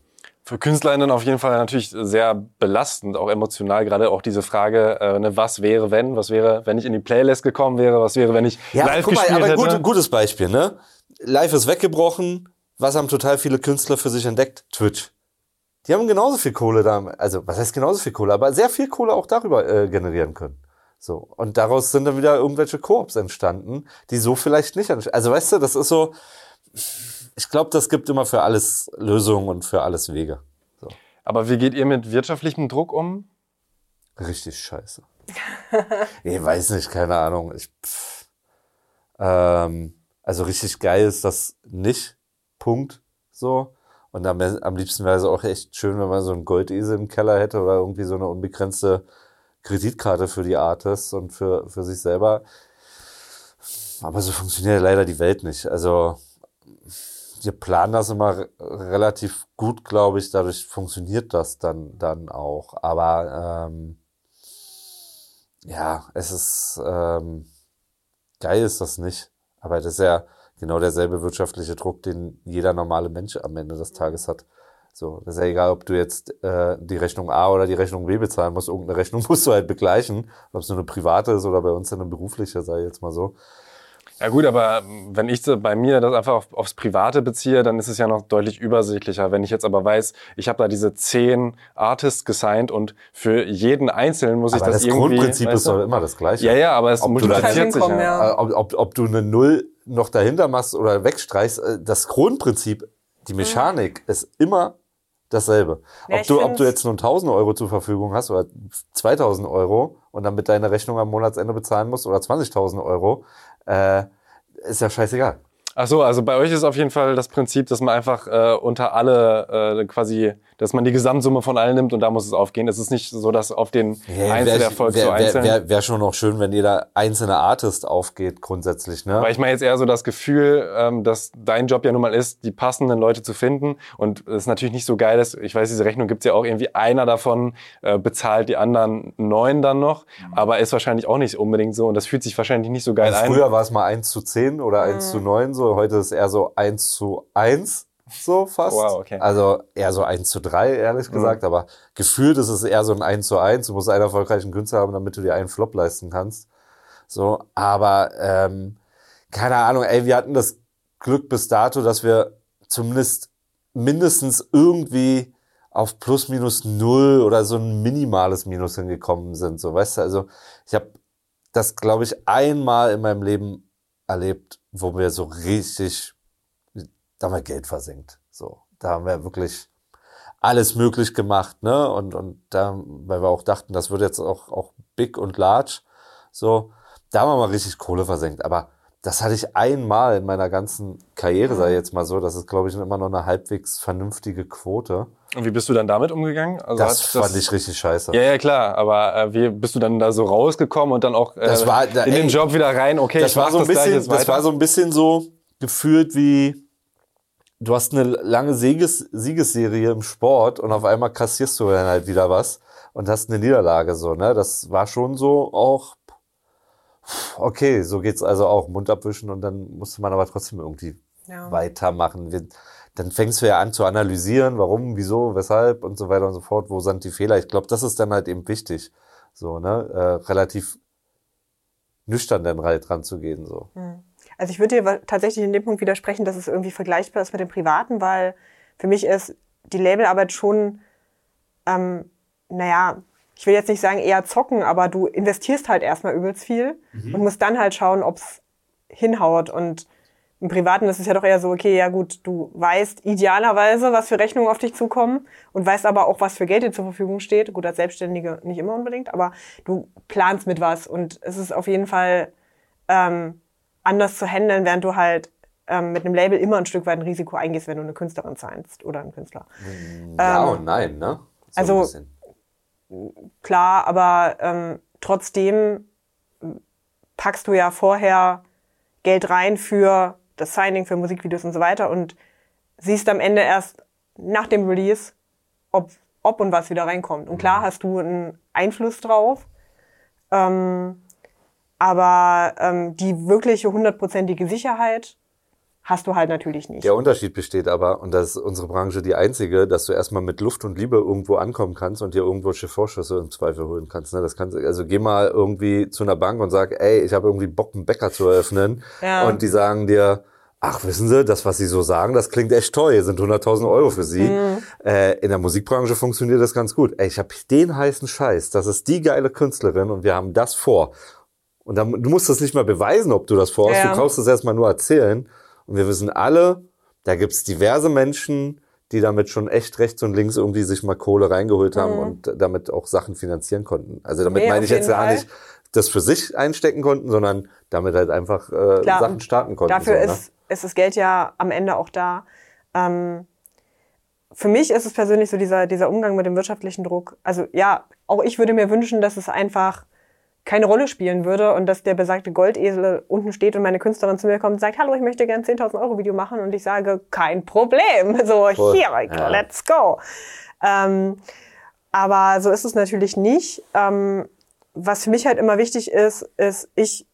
Speaker 1: Für KünstlerInnen auf jeden Fall natürlich sehr belastend, auch emotional, gerade auch diese Frage, äh, ne, was wäre, wenn, was wäre, wenn ich in die Playlist gekommen wäre, was wäre, wenn ich live
Speaker 2: guck mal,
Speaker 1: gespielt
Speaker 2: aber
Speaker 1: hätte.
Speaker 2: gut, gutes Beispiel, ne? Live ist weggebrochen. Was haben total viele Künstler für sich entdeckt? Twitch. Die haben genauso viel Kohle da, also was heißt genauso viel Kohle, aber sehr viel Kohle auch darüber äh, generieren können. So. Und daraus sind dann wieder irgendwelche Koops entstanden, die so vielleicht nicht entstanden. Also weißt du, das ist so, ich glaube, das gibt immer für alles Lösungen und für alles Wege. So.
Speaker 1: Aber wie geht ihr mit wirtschaftlichem Druck um?
Speaker 2: Richtig scheiße. ich weiß nicht, keine Ahnung. Ich, pff. ähm, also richtig geil ist das nicht. Punkt. So. Und am, am liebsten wäre es auch echt schön, wenn man so einen Goldesel im Keller hätte oder irgendwie so eine unbegrenzte Kreditkarte für die Artists und für, für sich selber. Aber so funktioniert leider die Welt nicht. Also wir planen das immer re- relativ gut, glaube ich. Dadurch funktioniert das dann, dann auch. Aber ähm, ja, es ist ähm, geil ist das nicht. Aber das ist ja genau derselbe wirtschaftliche Druck, den jeder normale Mensch am Ende des Tages hat. So, das ist ja egal, ob du jetzt äh, die Rechnung A oder die Rechnung B bezahlen musst. Irgendeine Rechnung musst du halt begleichen, ob es nur eine private ist oder bei uns dann eine berufliche, sei jetzt mal so.
Speaker 1: Ja gut, aber wenn ich bei mir das einfach auf, aufs Private beziehe, dann ist es ja noch deutlich übersichtlicher. Wenn ich jetzt aber weiß, ich habe da diese zehn Artists gesigned und für jeden Einzelnen muss ich
Speaker 2: Aber
Speaker 1: das,
Speaker 2: das,
Speaker 1: irgendwie...
Speaker 2: Grundprinzip
Speaker 1: weißt
Speaker 2: ist doch immer das gleiche.
Speaker 1: Ja, ja, aber es
Speaker 2: Ob
Speaker 1: multipliziert sich ja.
Speaker 3: ja.
Speaker 2: Äh, Ob, ob, ob du eine Null noch dahinter machst oder wegstreichst, äh, das Grundprinzip, die Mechanik ist immer dasselbe.
Speaker 3: Ja,
Speaker 2: ob, du, ob du jetzt nur 1000 Euro zur Verfügung hast oder 2000 Euro und dann mit deiner Rechnung am Monatsende bezahlen musst oder 20.000 Euro, äh, ist ja scheißegal.
Speaker 1: Ach so, also bei euch ist auf jeden Fall das Prinzip, dass man einfach äh, unter alle äh, quasi, dass man die Gesamtsumme von allen nimmt und da muss es aufgehen. Es ist nicht so, dass auf den Einzelerfolg
Speaker 2: wär,
Speaker 1: so
Speaker 2: wär,
Speaker 1: einzeln.
Speaker 2: wär, wär schon noch schön, wenn jeder einzelne Artist aufgeht, grundsätzlich, ne?
Speaker 1: Weil ich meine jetzt eher so das Gefühl, ähm, dass dein Job ja nun mal ist, die passenden Leute zu finden. Und es ist natürlich nicht so geil, dass, ich weiß, diese Rechnung gibt's ja auch irgendwie, einer davon äh, bezahlt die anderen neun dann noch. Aber ist wahrscheinlich auch nicht unbedingt so. Und das fühlt sich wahrscheinlich nicht so geil
Speaker 2: Also
Speaker 1: ein.
Speaker 2: früher war es mal 1 zu 10 oder 1 zu 9, so. Heute ist es eher so 1 zu 1, so fast.
Speaker 1: Wow, okay.
Speaker 2: Also eher so 1 zu 3, ehrlich gesagt. Aber gefühlt ist es eher so ein 1 zu 1. Du musst einen erfolgreichen Künstler haben, damit du dir einen Flop leisten kannst. So, aber ähm, keine Ahnung, ey, wir hatten das Glück bis dato, dass wir zumindest mindestens irgendwie auf plus minus null oder so ein minimales Minus hingekommen sind. So, weißt du, also ich habe das, glaube ich, einmal in meinem Leben erlebt, wo wir so richtig, da haben wir Geld versenkt. So, da haben wir wirklich alles möglich gemacht, ne? Und, und da, weil wir auch dachten, das wird jetzt auch, auch big und large. So, da haben wir mal richtig Kohle versenkt. Aber das hatte ich einmal in meiner ganzen Karriere, sei jetzt mal so. Das ist, glaube ich, immer noch eine halbwegs vernünftige Quote.
Speaker 1: Und wie bist du dann damit umgegangen? Also
Speaker 2: Das, fand ich richtig scheiße.
Speaker 1: Ja, ja, klar. Aber äh, wie bist du dann da so rausgekommen und dann auch äh,
Speaker 2: Das war- da-
Speaker 1: in den
Speaker 2: ey,
Speaker 1: Job wieder rein? Okay,
Speaker 2: das
Speaker 1: ich
Speaker 2: war so ein
Speaker 1: das
Speaker 2: bisschen, das war so ein bisschen so gefühlt wie du hast eine lange Sieges, Siegesserie im Sport und auf einmal kassierst du dann halt wieder was und hast eine Niederlage so, ne? Das war schon so auch okay, so geht's also auch Mund abwischen und dann musste man aber trotzdem irgendwie
Speaker 3: Ja.
Speaker 2: weitermachen. Wir, dann fängst du ja an zu analysieren, warum, wieso, weshalb und so weiter und so fort. Wo sind die Fehler? Ich glaube, das ist dann halt eben wichtig, so ne, äh, relativ nüchtern dann halt dran zu gehen so.
Speaker 3: Also ich würde dir tatsächlich in dem Punkt widersprechen, dass es irgendwie vergleichbar ist mit dem Privaten, weil für mich ist die Labelarbeit schon, ähm, naja, ich will jetzt nicht sagen eher zocken, aber du investierst halt erstmal übelst viel und musst dann halt schauen, ob's hinhaut. Und im Privaten ist es ja doch eher so, okay, ja gut, du weißt idealerweise, was für Rechnungen auf dich zukommen und weißt aber auch, was für Geld dir zur Verfügung steht. Gut, als Selbstständige nicht immer unbedingt, aber du planst mit was und es ist auf jeden Fall ähm, anders zu handeln, während du halt ähm, mit einem Label immer ein Stück weit ein Risiko eingehst, wenn du eine Künstlerin signst oder einen Künstler.
Speaker 2: Ja
Speaker 3: Ähm,
Speaker 2: und nein, ne? So
Speaker 3: also-. Klar, aber ähm, trotzdem packst du ja vorher Geld rein für das Signing, für Musikvideos und so weiter und siehst am Ende erst nach dem Release, ob, ob und was wieder reinkommt. Und klar hast du einen Einfluss drauf, ähm, aber ähm, die wirkliche hundertprozentige Sicherheit hast du halt natürlich nicht.
Speaker 2: Der Unterschied besteht aber, und das ist unsere Branche die einzige, dass du erstmal mit Luft und Liebe irgendwo ankommen kannst und dir irgendwo Vorschüsse im Zweifel holen kannst. Ne? Das kannst also geh mal irgendwie zu einer Bank und sag, ey, ich habe irgendwie Bock, einen Bäcker zu eröffnen.
Speaker 3: Ja.
Speaker 2: Und die sagen dir, ach, wissen Sie, das, was Sie so sagen, das klingt echt toll, hier sind 100.000 Euro für Sie. Äh, in der Musikbranche funktioniert das ganz gut. Ey, ich habe den heißen Scheiß, das ist die geile Künstlerin und wir haben das vor. Und dann, du musst das nicht mal beweisen, ob du das vorhast.
Speaker 3: Ja.
Speaker 2: Du brauchst das erstmal nur erzählen. Und wir wissen alle, da gibt's diverse Menschen, die damit schon echt rechts und links irgendwie sich mal Kohle reingeholt haben und damit auch Sachen finanzieren konnten. Also damit
Speaker 3: Mhm. Nee,
Speaker 2: meine ich jetzt
Speaker 3: Fall.
Speaker 2: nicht das für sich einstecken konnten, sondern damit halt einfach äh,
Speaker 3: Klar,
Speaker 2: Sachen starten konnten.
Speaker 3: Dafür
Speaker 2: so, ne?
Speaker 3: ist, ist das Geld ja am Ende auch da. Ähm, für mich ist es persönlich so dieser, dieser Umgang mit dem wirtschaftlichen Druck. Also ja, auch ich würde mir wünschen, dass es einfach keine Rolle spielen würde und dass der besagte Goldesel unten steht und meine Künstlerin zu mir kommt und sagt, hallo, ich möchte gern 10.000 Euro Video machen und ich sage, kein Problem. So,
Speaker 2: Voll.
Speaker 3: go,
Speaker 2: Ja.
Speaker 3: let's go. Ähm, aber so ist es natürlich nicht. Ähm, was für mich halt immer wichtig ist, ist, ich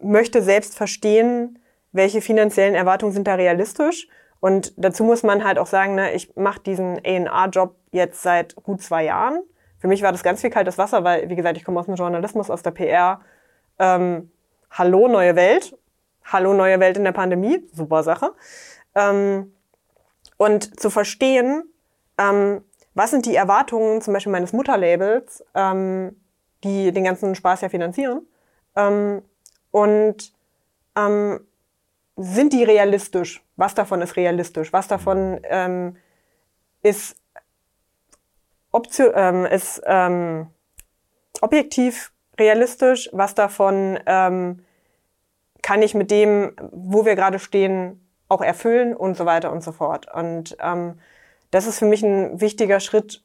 Speaker 3: möchte selbst verstehen, welche finanziellen Erwartungen sind da realistisch. Und dazu muss man halt auch sagen, ne, ich mache diesen A&R-Job jetzt seit gut zwei Jahren. Für mich war das ganz viel kaltes Wasser, weil, wie gesagt, ich komme aus dem Journalismus, aus der PR. Ähm, hallo, neue Welt. Hallo, neue Welt in der Pandemie. Super Sache. Ähm, und zu verstehen, ähm, was sind die Erwartungen zum Beispiel meines Mutterlabels, ähm, die den ganzen Spaß ja finanzieren. Ähm, und ähm, sind die realistisch? Was davon ist realistisch? Was davon ähm, ist, Option, ähm, ist ähm, objektiv realistisch? Was davon ähm, kann ich mit dem, wo wir gerade stehen, auch erfüllen und so weiter und so fort. Und ähm, das ist für mich ein wichtiger Schritt,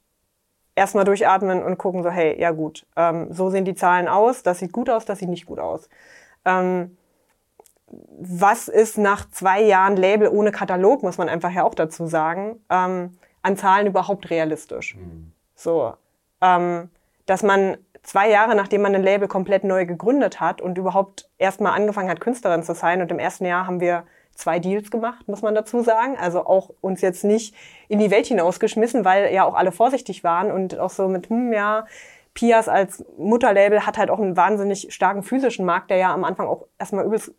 Speaker 3: erstmal durchatmen und gucken so, hey, ja gut, ähm, so sehen die Zahlen aus, das sieht gut aus, das sieht nicht gut aus. Ähm, was ist nach zwei Jahren Label ohne Katalog, muss man einfach ja auch dazu sagen, ähm, an Zahlen überhaupt realistisch? So, ähm, dass man zwei Jahre, nachdem man ein Label komplett neu gegründet hat und überhaupt erstmal angefangen hat, Künstlerin zu sein und im ersten Jahr haben wir zwei Deals gemacht, muss man dazu sagen. Also auch uns jetzt nicht in die Welt hinausgeschmissen, weil ja auch alle vorsichtig waren und auch so mit, hm, ja, Pias als Mutterlabel hat halt auch einen wahnsinnig starken physischen Markt, der ja am Anfang auch erstmal übelst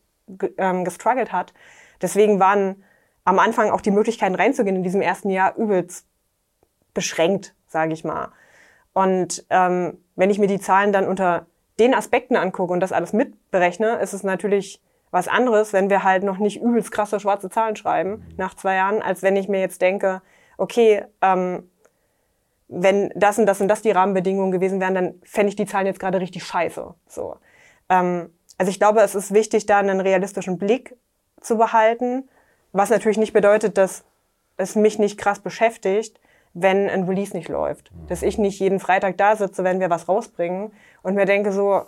Speaker 3: ähm, gestruggelt hat. Deswegen waren am Anfang auch die Möglichkeiten reinzugehen in diesem ersten Jahr übelst beschränkt, sage ich mal. Und ähm, wenn ich mir die Zahlen dann unter den Aspekten angucke und das alles mitberechne, ist es natürlich was anderes, wenn wir halt noch nicht übelst krasse schwarze Zahlen schreiben nach zwei Jahren, als wenn ich mir jetzt denke, okay, ähm, wenn das und das und das die Rahmenbedingungen gewesen wären, dann fände ich die Zahlen jetzt gerade richtig scheiße. So. Ähm, also ich glaube, es ist wichtig, da einen realistischen Blick zu behalten, was natürlich nicht bedeutet, dass es mich nicht krass beschäftigt, wenn ein Release nicht läuft. Dass ich nicht jeden Freitag da sitze, wenn wir was rausbringen und mir denke so,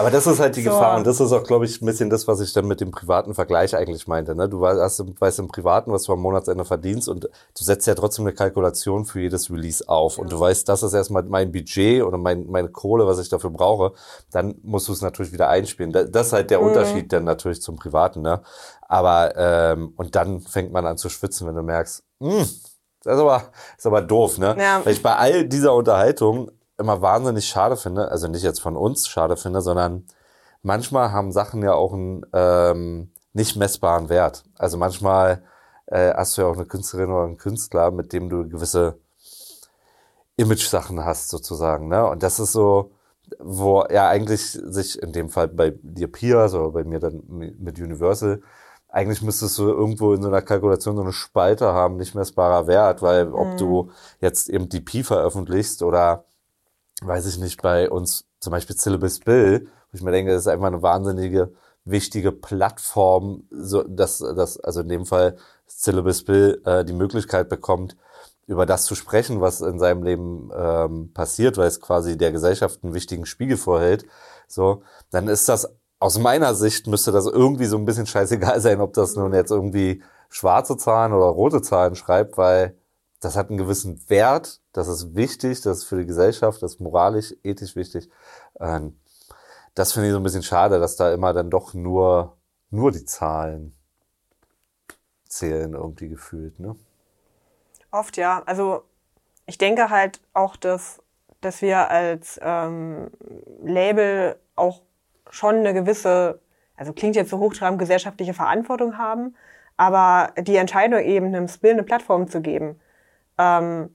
Speaker 2: Aber das ist halt die
Speaker 3: So.
Speaker 2: Gefahr und das ist auch, glaube ich, ein bisschen das, was ich dann mit dem privaten Vergleich eigentlich meinte. Ne? Du weißt, weißt im Privaten, was du am Monatsende verdienst und du setzt ja trotzdem eine Kalkulation für jedes Release auf und du weißt, das ist erstmal mein Budget oder mein, meine Kohle, was ich dafür brauche. Dann musst du es natürlich wieder einspielen. Da- Das ist halt der Unterschied dann natürlich zum Privaten. Ne? Aber ähm, und dann fängt man an zu schwitzen, wenn du merkst, hm, das ist aber, ist aber doof, ne?
Speaker 3: Ja.
Speaker 2: Weil ich bei all dieser Unterhaltung immer wahnsinnig schade finde, also nicht jetzt von uns schade finde, sondern manchmal haben Sachen ja auch einen ähm, nicht messbaren Wert. Also manchmal äh, hast du ja auch eine Künstlerin oder einen Künstler, mit dem du gewisse Image-Sachen hast sozusagen, ne? Und das ist so, wo er eigentlich sich in dem Fall bei dir Piers oder bei mir dann mit Universal eigentlich müsstest du irgendwo in so einer Kalkulation so eine Spalte haben, nicht messbarer Wert, weil ob du jetzt eben die Pi veröffentlichst oder weiß ich nicht, bei uns zum Beispiel Syllabus Bill, wo ich mir denke, das ist einfach eine wahnsinnige, wichtige Plattform, so dass, dass also in dem Fall Syllabus Bill äh, die Möglichkeit bekommt, über das zu sprechen, was in seinem Leben ähm, passiert, weil es quasi der Gesellschaft einen wichtigen Spiegel vorhält, so, dann ist das aus meiner Sicht müsste das irgendwie so ein bisschen scheißegal sein, ob das nun jetzt irgendwie schwarze Zahlen oder rote Zahlen schreibt, weil das hat einen gewissen Wert, das ist wichtig, das ist für die Gesellschaft, das ist moralisch, ethisch wichtig. Ähm, das finde ich so ein bisschen schade, dass da immer dann doch nur, nur die Zahlen zählen irgendwie gefühlt, ne?
Speaker 3: Oft ja. Also ich denke halt auch, dass, dass wir als ähm, Label auch schon eine gewisse, also klingt jetzt so hochtrabend, gesellschaftliche Verantwortung haben, aber die Entscheidung eben einem Spill eine Plattform zu geben ähm,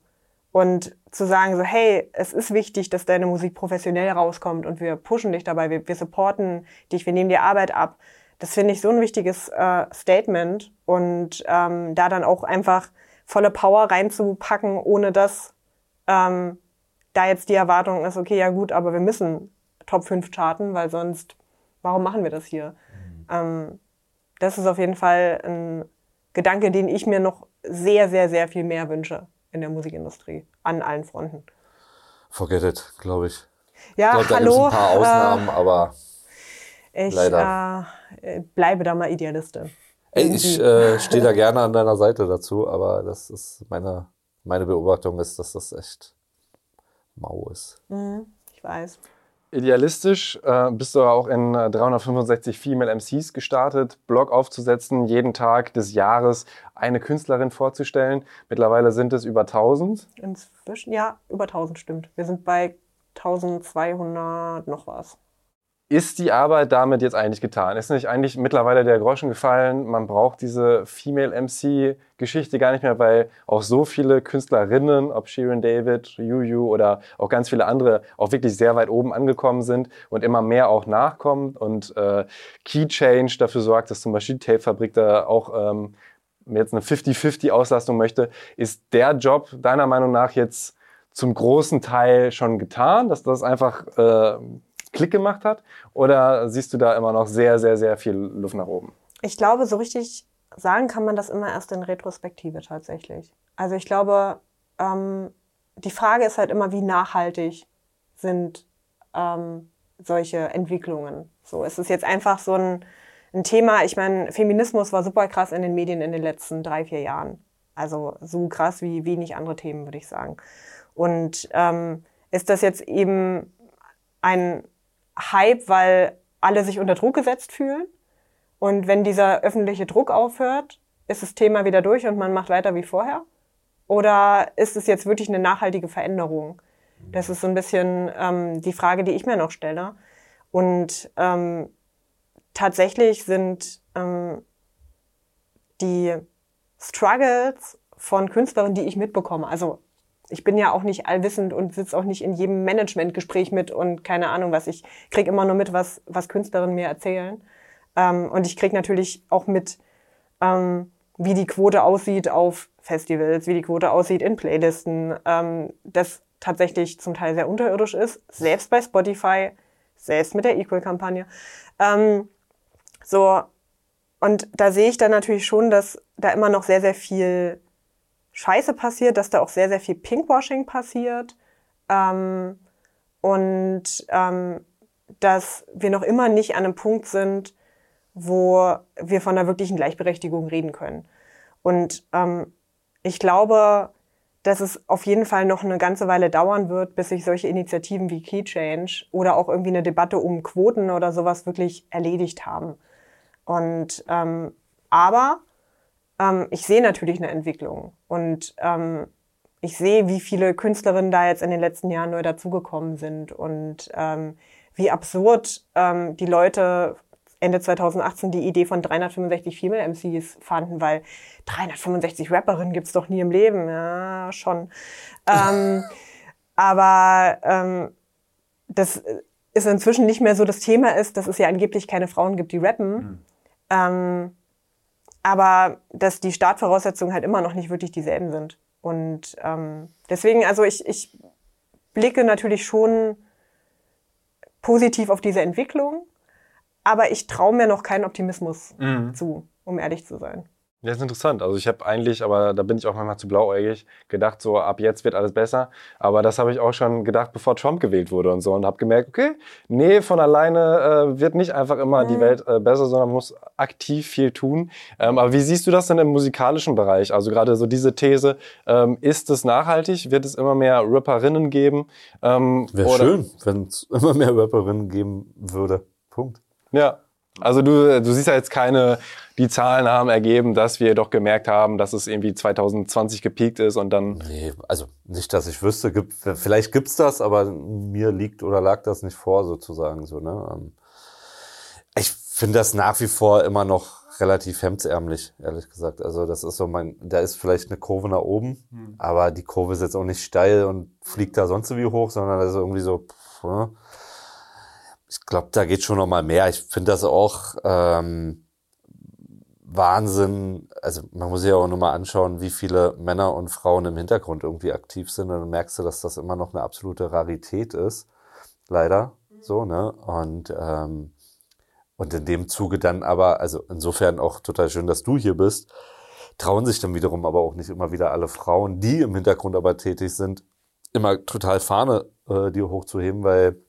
Speaker 3: und zu sagen so, hey, es ist wichtig, dass deine Musik professionell rauskommt und wir pushen dich dabei, wir, wir supporten dich, wir nehmen dir Arbeit ab. Das finde ich so ein wichtiges äh, Statement und ähm, da dann auch einfach volle Power reinzupacken, ohne dass ähm, da jetzt die Erwartung ist, okay, ja gut, aber wir müssen Top 5 charten, weil sonst, warum machen wir das hier? Ähm, das ist auf jeden Fall ein Gedanke, den ich mir noch sehr, sehr, sehr viel mehr wünsche in der Musikindustrie, an allen Fronten.
Speaker 2: Forget it, glaube ich.
Speaker 3: Ja,
Speaker 2: ich glaube, da gibt es
Speaker 3: hallo.
Speaker 2: ein paar Ausnahmen, aber
Speaker 3: äh, ich
Speaker 2: leider.
Speaker 3: Äh, bleibe da mal Idealistin.
Speaker 2: ey, ich äh, stehe da gerne an deiner Seite dazu, aber das ist meine, meine Beobachtung ist, dass das echt mau ist.
Speaker 3: Mhm, ich weiß.
Speaker 1: Idealistisch äh, bist du auch in äh, 365 Female MCs gestartet, Blog aufzusetzen, jeden Tag des Jahres eine Künstlerin vorzustellen. Mittlerweile sind es über 1000.
Speaker 3: Inzwischen, ja, über 1000 stimmt. Wir sind bei 1200 noch was.
Speaker 1: Ist die Arbeit damit jetzt eigentlich getan? Ist nicht eigentlich mittlerweile der Groschen gefallen? Man braucht diese Female MC-Geschichte gar nicht mehr, weil auch so viele Künstlerinnen, ob Shirin David, Juju oder auch ganz viele andere, auch wirklich sehr weit oben angekommen sind und immer mehr auch nachkommt und äh, Key Change dafür sorgt, dass zum Beispiel die Tape-Fabrik da auch ähm, jetzt eine 50-50-Auslastung möchte. Ist der Job deiner Meinung nach jetzt zum großen Teil schon getan, dass das einfach äh, Klick gemacht hat? Oder siehst du da immer noch sehr, sehr, sehr viel Luft nach oben?
Speaker 3: Ich glaube, so richtig sagen kann man das immer erst in Retrospektive tatsächlich. Also ich glaube, ähm, die Frage ist halt immer, wie nachhaltig sind ähm, solche Entwicklungen. So, es ist jetzt einfach so ein, ein Thema, ich meine, Feminismus war super krass in den Medien in den letzten drei, vier Jahren. Also so krass wie wenig andere Themen, würde ich sagen. Und ähm, ist das jetzt eben ein Hype, weil alle sich unter Druck gesetzt fühlen? Und wenn dieser öffentliche Druck aufhört, ist das Thema wieder durch und man macht weiter wie vorher? Oder ist es jetzt wirklich eine nachhaltige Veränderung? Das ist so ein bisschen ähm, die Frage, die ich mir noch stelle. Und ähm, tatsächlich sind ähm, die Struggles von Künstlerinnen, die ich mitbekomme, also ich bin ja auch nicht allwissend und sitze auch nicht in jedem Managementgespräch mit und keine Ahnung was. Ich krieg immer nur mit, was, was Künstlerinnen mir erzählen. Ähm, und ich krieg natürlich auch mit, ähm, wie die Quote aussieht auf Festivals, wie die Quote aussieht in Playlisten, ähm, das tatsächlich zum Teil sehr unterirdisch ist, selbst bei Spotify, selbst mit der Equal-Kampagne. Ähm, so, und da sehe ich dann natürlich schon, dass da immer noch sehr, sehr viel Scheiße passiert, dass da auch sehr, sehr viel Pinkwashing passiert ähm, und ähm, dass wir noch immer nicht an einem Punkt sind, wo wir von einer wirklichen Gleichberechtigung reden können. Und ähm, ich glaube, dass es auf jeden Fall noch eine ganze Weile dauern wird, bis sich solche Initiativen wie Key Change oder auch irgendwie eine Debatte um Quoten oder sowas wirklich erledigt haben. Und ähm, aber ähm, ich sehe natürlich eine Entwicklung und ähm, ich sehe, wie viele Künstlerinnen da jetzt in den letzten Jahren neu dazugekommen sind und ähm, wie absurd ähm, die Leute Ende 2018 die Idee von 365 Female MCs fanden, weil 365 Rapperinnen gibt's doch nie im Leben. Ja, schon. ähm, aber ähm, das ist inzwischen nicht mehr so das Thema ist, dass es ja angeblich keine Frauen gibt, die rappen. Mhm. Ähm, aber dass die Startvoraussetzungen halt immer noch nicht wirklich dieselben sind. Und ähm, deswegen, also ich, ich blicke natürlich schon positiv auf diese Entwicklung, aber ich traue mir noch keinen Optimismus mhm. zu, um ehrlich zu sein.
Speaker 1: Ja, ist interessant. Also ich habe eigentlich, aber da bin ich auch manchmal zu blauäugig, gedacht, so ab jetzt wird alles besser. Aber das habe ich auch schon gedacht, bevor Trump gewählt wurde und so. Und habe gemerkt, okay, nee, von alleine äh, wird nicht einfach immer mhm. die Welt äh, besser, sondern muss aktiv viel tun. Ähm, aber wie siehst du das denn im musikalischen Bereich? Also gerade so diese These, ähm, ist es nachhaltig? Wird es immer mehr Rapperinnen geben?
Speaker 2: Ähm, Wäre schön, wenn es immer mehr Rapperinnen geben würde. Punkt.
Speaker 1: Ja, also du, du siehst ja jetzt keine, die Zahlen haben ergeben, dass wir doch gemerkt haben, dass es irgendwie 2020 gepiekt ist und dann.
Speaker 2: Nee, also nicht, dass ich wüsste, gibt, vielleicht gibt's das, aber mir liegt oder lag das nicht vor, sozusagen so, ne? Ähm, ich finde das nach wie vor immer noch relativ hemdsärmlich, ehrlich gesagt. Also das ist so mein, da ist vielleicht eine Kurve nach oben, hm. aber die Kurve ist jetzt auch nicht steil und fliegt da sonst wie hoch, sondern das ist irgendwie so, pff, ne? Ich glaube, da geht schon noch mal mehr. Ich finde das auch ähm, Wahnsinn. Also man muss sich ja auch nur mal anschauen, wie viele Männer und Frauen im Hintergrund irgendwie aktiv sind. Und dann merkst du, dass das immer noch eine absolute Rarität ist. Leider. So, ne? Und, ähm, und in dem Zuge dann aber, also insofern auch total schön, dass du hier bist, trauen sich dann wiederum aber auch nicht immer wieder alle Frauen, die im Hintergrund aber tätig sind, immer total Fahne äh, die hochzuheben, weil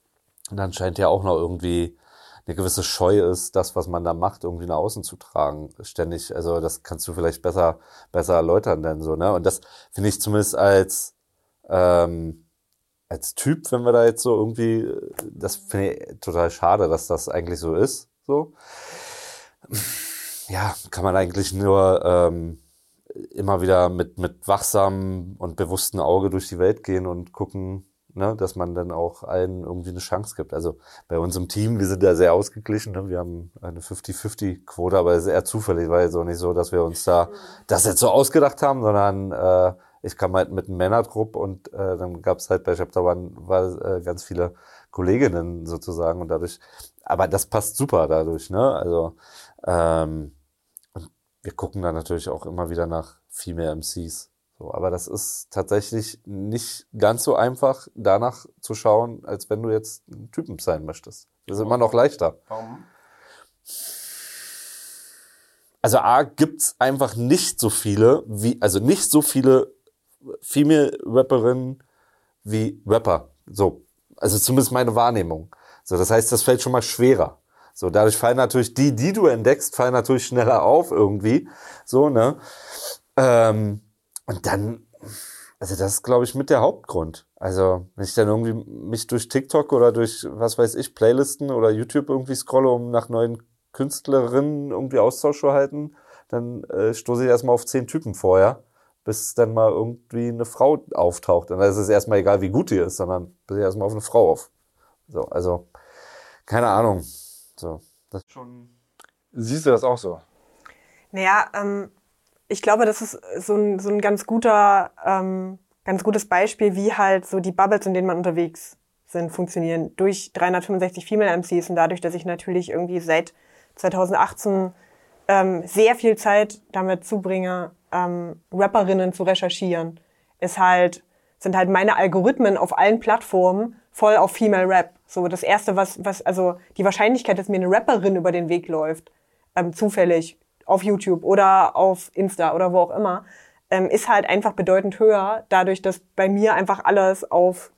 Speaker 2: dann scheint ja auch noch irgendwie eine gewisse Scheu ist, das, was man da macht, irgendwie nach außen zu tragen, ständig. Also das kannst du vielleicht besser, besser erläutern denn so, ne? Und das finde ich zumindest als ähm, als Typ, wenn wir da jetzt so irgendwie, das finde ich total schade, dass das eigentlich so ist. So. Ja, kann man eigentlich nur ähm, immer wieder mit, mit wachsamem und bewusstem Auge durch die Welt gehen und gucken, ne, dass man dann auch allen irgendwie eine Chance gibt. Also bei unserem Team, wir sind da sehr ausgeglichen, ne? wir haben eine 50-50-Quote, aber es ist eher zufällig, weil es auch nicht so, dass wir uns da das jetzt so ausgedacht haben, sondern äh, ich kam halt mit einem Männertrupp und äh, dann gab es halt bei Chapter One war, äh, ganz viele Kolleginnen sozusagen und dadurch, aber das passt super dadurch, ne? Also ähm, wir gucken da natürlich auch immer wieder nach Female MCs. So, aber das ist tatsächlich nicht ganz so einfach, danach zu schauen, als wenn du jetzt ein Typen sein möchtest. Das ist immer noch leichter.
Speaker 1: Warum?
Speaker 2: Also A gibt's einfach nicht so viele, wie, also nicht so viele Female-Rapperinnen wie Rapper. So. Also zumindest meine Wahrnehmung. So, das heißt, das fällt schon mal schwerer. So, dadurch fallen natürlich die, die du entdeckst, fallen natürlich schneller auf irgendwie. So, ne? Ähm, und dann, also das ist, glaube ich, mit der Hauptgrund. Also, wenn ich dann irgendwie mich durch TikTok oder durch, was weiß ich, Playlisten oder YouTube irgendwie scrolle, um nach neuen Künstlerinnen irgendwie Austausch zu halten, dann äh, stoße ich erstmal auf zehn Typen vorher bis dann mal irgendwie eine Frau auftaucht. Und dann ist es erstmal egal, wie gut die ist, sondern bis ich erstmal auf eine Frau auf. So, also, keine Ahnung. So, das schon.
Speaker 1: Siehst du das auch so?
Speaker 3: Naja, ähm, ich glaube, das ist so ein, so ein ganz guter, ähm, ganz gutes Beispiel, wie halt so die Bubbles, in denen man unterwegs sind, funktionieren. Durch 365 Female MCs und dadurch, dass ich natürlich irgendwie seit 2018 ähm, sehr viel Zeit damit zubringe, ähm, Rapperinnen zu recherchieren, ist halt, sind halt meine Algorithmen auf allen Plattformen voll auf Female Rap. So das erste, was, was, also die Wahrscheinlichkeit, dass mir eine Rapperin über den Weg läuft, ähm, zufällig auf YouTube oder auf Insta oder wo auch immer, ähm, ist halt einfach bedeutend höher, dadurch, dass bei mir einfach alles auf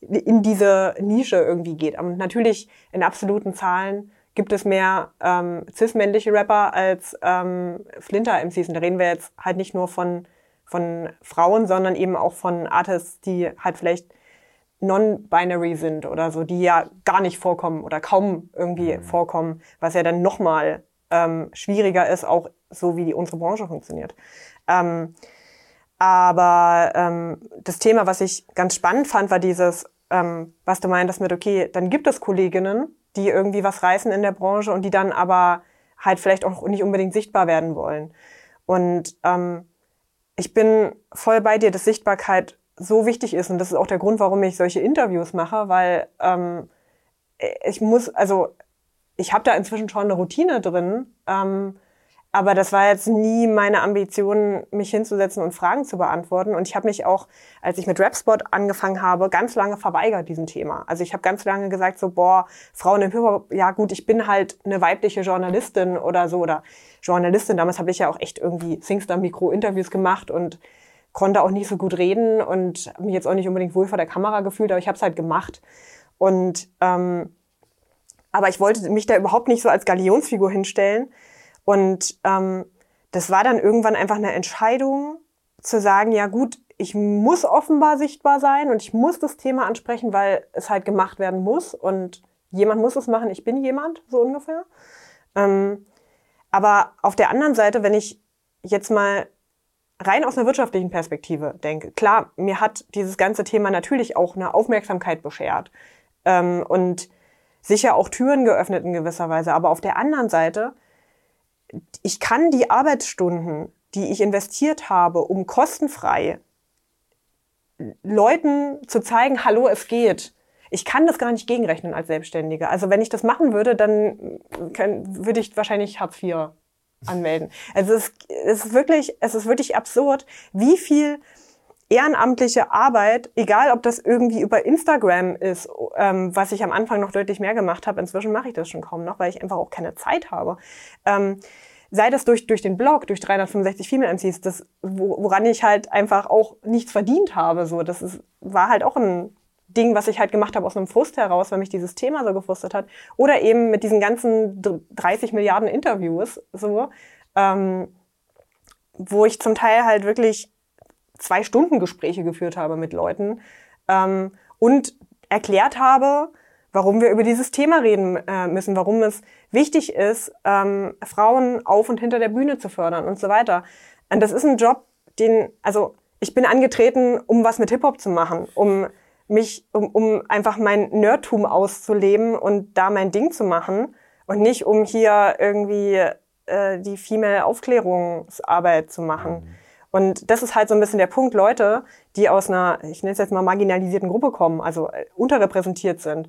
Speaker 3: in diese Nische irgendwie geht. Und natürlich in absoluten Zahlen gibt es mehr ähm, cis-männliche Rapper als ähm, Flinter-MCs. Und da reden wir jetzt halt nicht nur von, von Frauen, sondern eben auch von Artists, die halt vielleicht non-binary sind oder so, die ja gar nicht vorkommen oder kaum irgendwie mhm. vorkommen, was ja dann nochmal ähm, schwieriger ist, auch so wie die, unsere Branche funktioniert. Ähm, aber ähm, das Thema, was ich ganz spannend fand, war dieses, ähm, was du meintest mit, okay, dann gibt es Kolleginnen, die irgendwie was reißen in der Branche und die dann aber halt vielleicht auch nicht unbedingt sichtbar werden wollen. Und ähm, ich bin voll bei dir, dass Sichtbarkeit so wichtig ist und das ist auch der Grund, warum ich solche Interviews mache, weil ähm, ich muss, also ich habe da inzwischen schon eine Routine drin, ähm, aber das war jetzt nie meine Ambition, mich hinzusetzen und Fragen zu beantworten. Und ich habe mich auch, als ich mit Rapspot angefangen habe, ganz lange verweigert diesem Thema. Also ich habe ganz lange gesagt so, boah, Frauen im Hip-Hop, ja gut, ich bin halt eine weibliche Journalistin oder so oder Journalistin. Damals habe ich ja auch echt irgendwie Singstar-Mikro-Interviews gemacht und konnte auch nicht so gut reden und mich jetzt auch nicht unbedingt wohl vor der Kamera gefühlt, aber ich habe es halt gemacht. Und ähm, aber ich wollte mich da überhaupt nicht so als Galionsfigur hinstellen. Und ähm, das war dann irgendwann einfach eine Entscheidung zu sagen, ja gut, ich muss offenbar sichtbar sein und ich muss das Thema ansprechen, weil es halt gemacht werden muss und jemand muss es machen, ich bin jemand, so ungefähr. Ähm, aber auf der anderen Seite, wenn ich jetzt mal rein aus einer wirtschaftlichen Perspektive denke, klar, mir hat dieses ganze Thema natürlich auch eine Aufmerksamkeit beschert. Ähm, und sicher auch Türen geöffnet in gewisser Weise, aber auf der anderen Seite ich kann die Arbeitsstunden, die ich investiert habe, um kostenfrei Leuten zu zeigen, hallo, es geht. Ich kann das gar nicht gegenrechnen als Selbstständige. Also wenn ich das machen würde, dann würde ich wahrscheinlich Hartz IV anmelden. Also es, es ist wirklich, es ist wirklich absurd, wie viel ehrenamtliche Arbeit, egal ob das irgendwie über Instagram ist, ähm, was ich am Anfang noch deutlich mehr gemacht habe, inzwischen mache ich das schon kaum noch, weil ich einfach auch keine Zeit habe. Ähm, sei das durch, durch den Blog, durch 365 Female MCs, das, woran ich halt einfach auch nichts verdient habe. So, das ist, war halt auch ein Ding, was ich halt gemacht habe aus einem Frust heraus, weil mich dieses Thema so gefrustet hat. Oder eben mit diesen ganzen 30 Milliarden Interviews, so, ähm, wo ich zum Teil halt wirklich zwei Stunden Gespräche geführt habe mit Leuten ähm, und erklärt habe, warum wir über dieses Thema reden äh, müssen, warum es wichtig ist, ähm, Frauen auf und hinter der Bühne zu fördern und so weiter. Und das ist ein Job, den, also ich bin angetreten, um was mit Hip-Hop zu machen, um mich, um, um einfach mein Nerdtum auszuleben und da mein Ding zu machen und nicht um hier irgendwie äh, die Female-Aufklärungsarbeit zu machen. Und das ist halt so ein bisschen der Punkt, Leute, die aus einer, ich nenne es jetzt mal marginalisierten Gruppe kommen, also äh, unterrepräsentiert sind,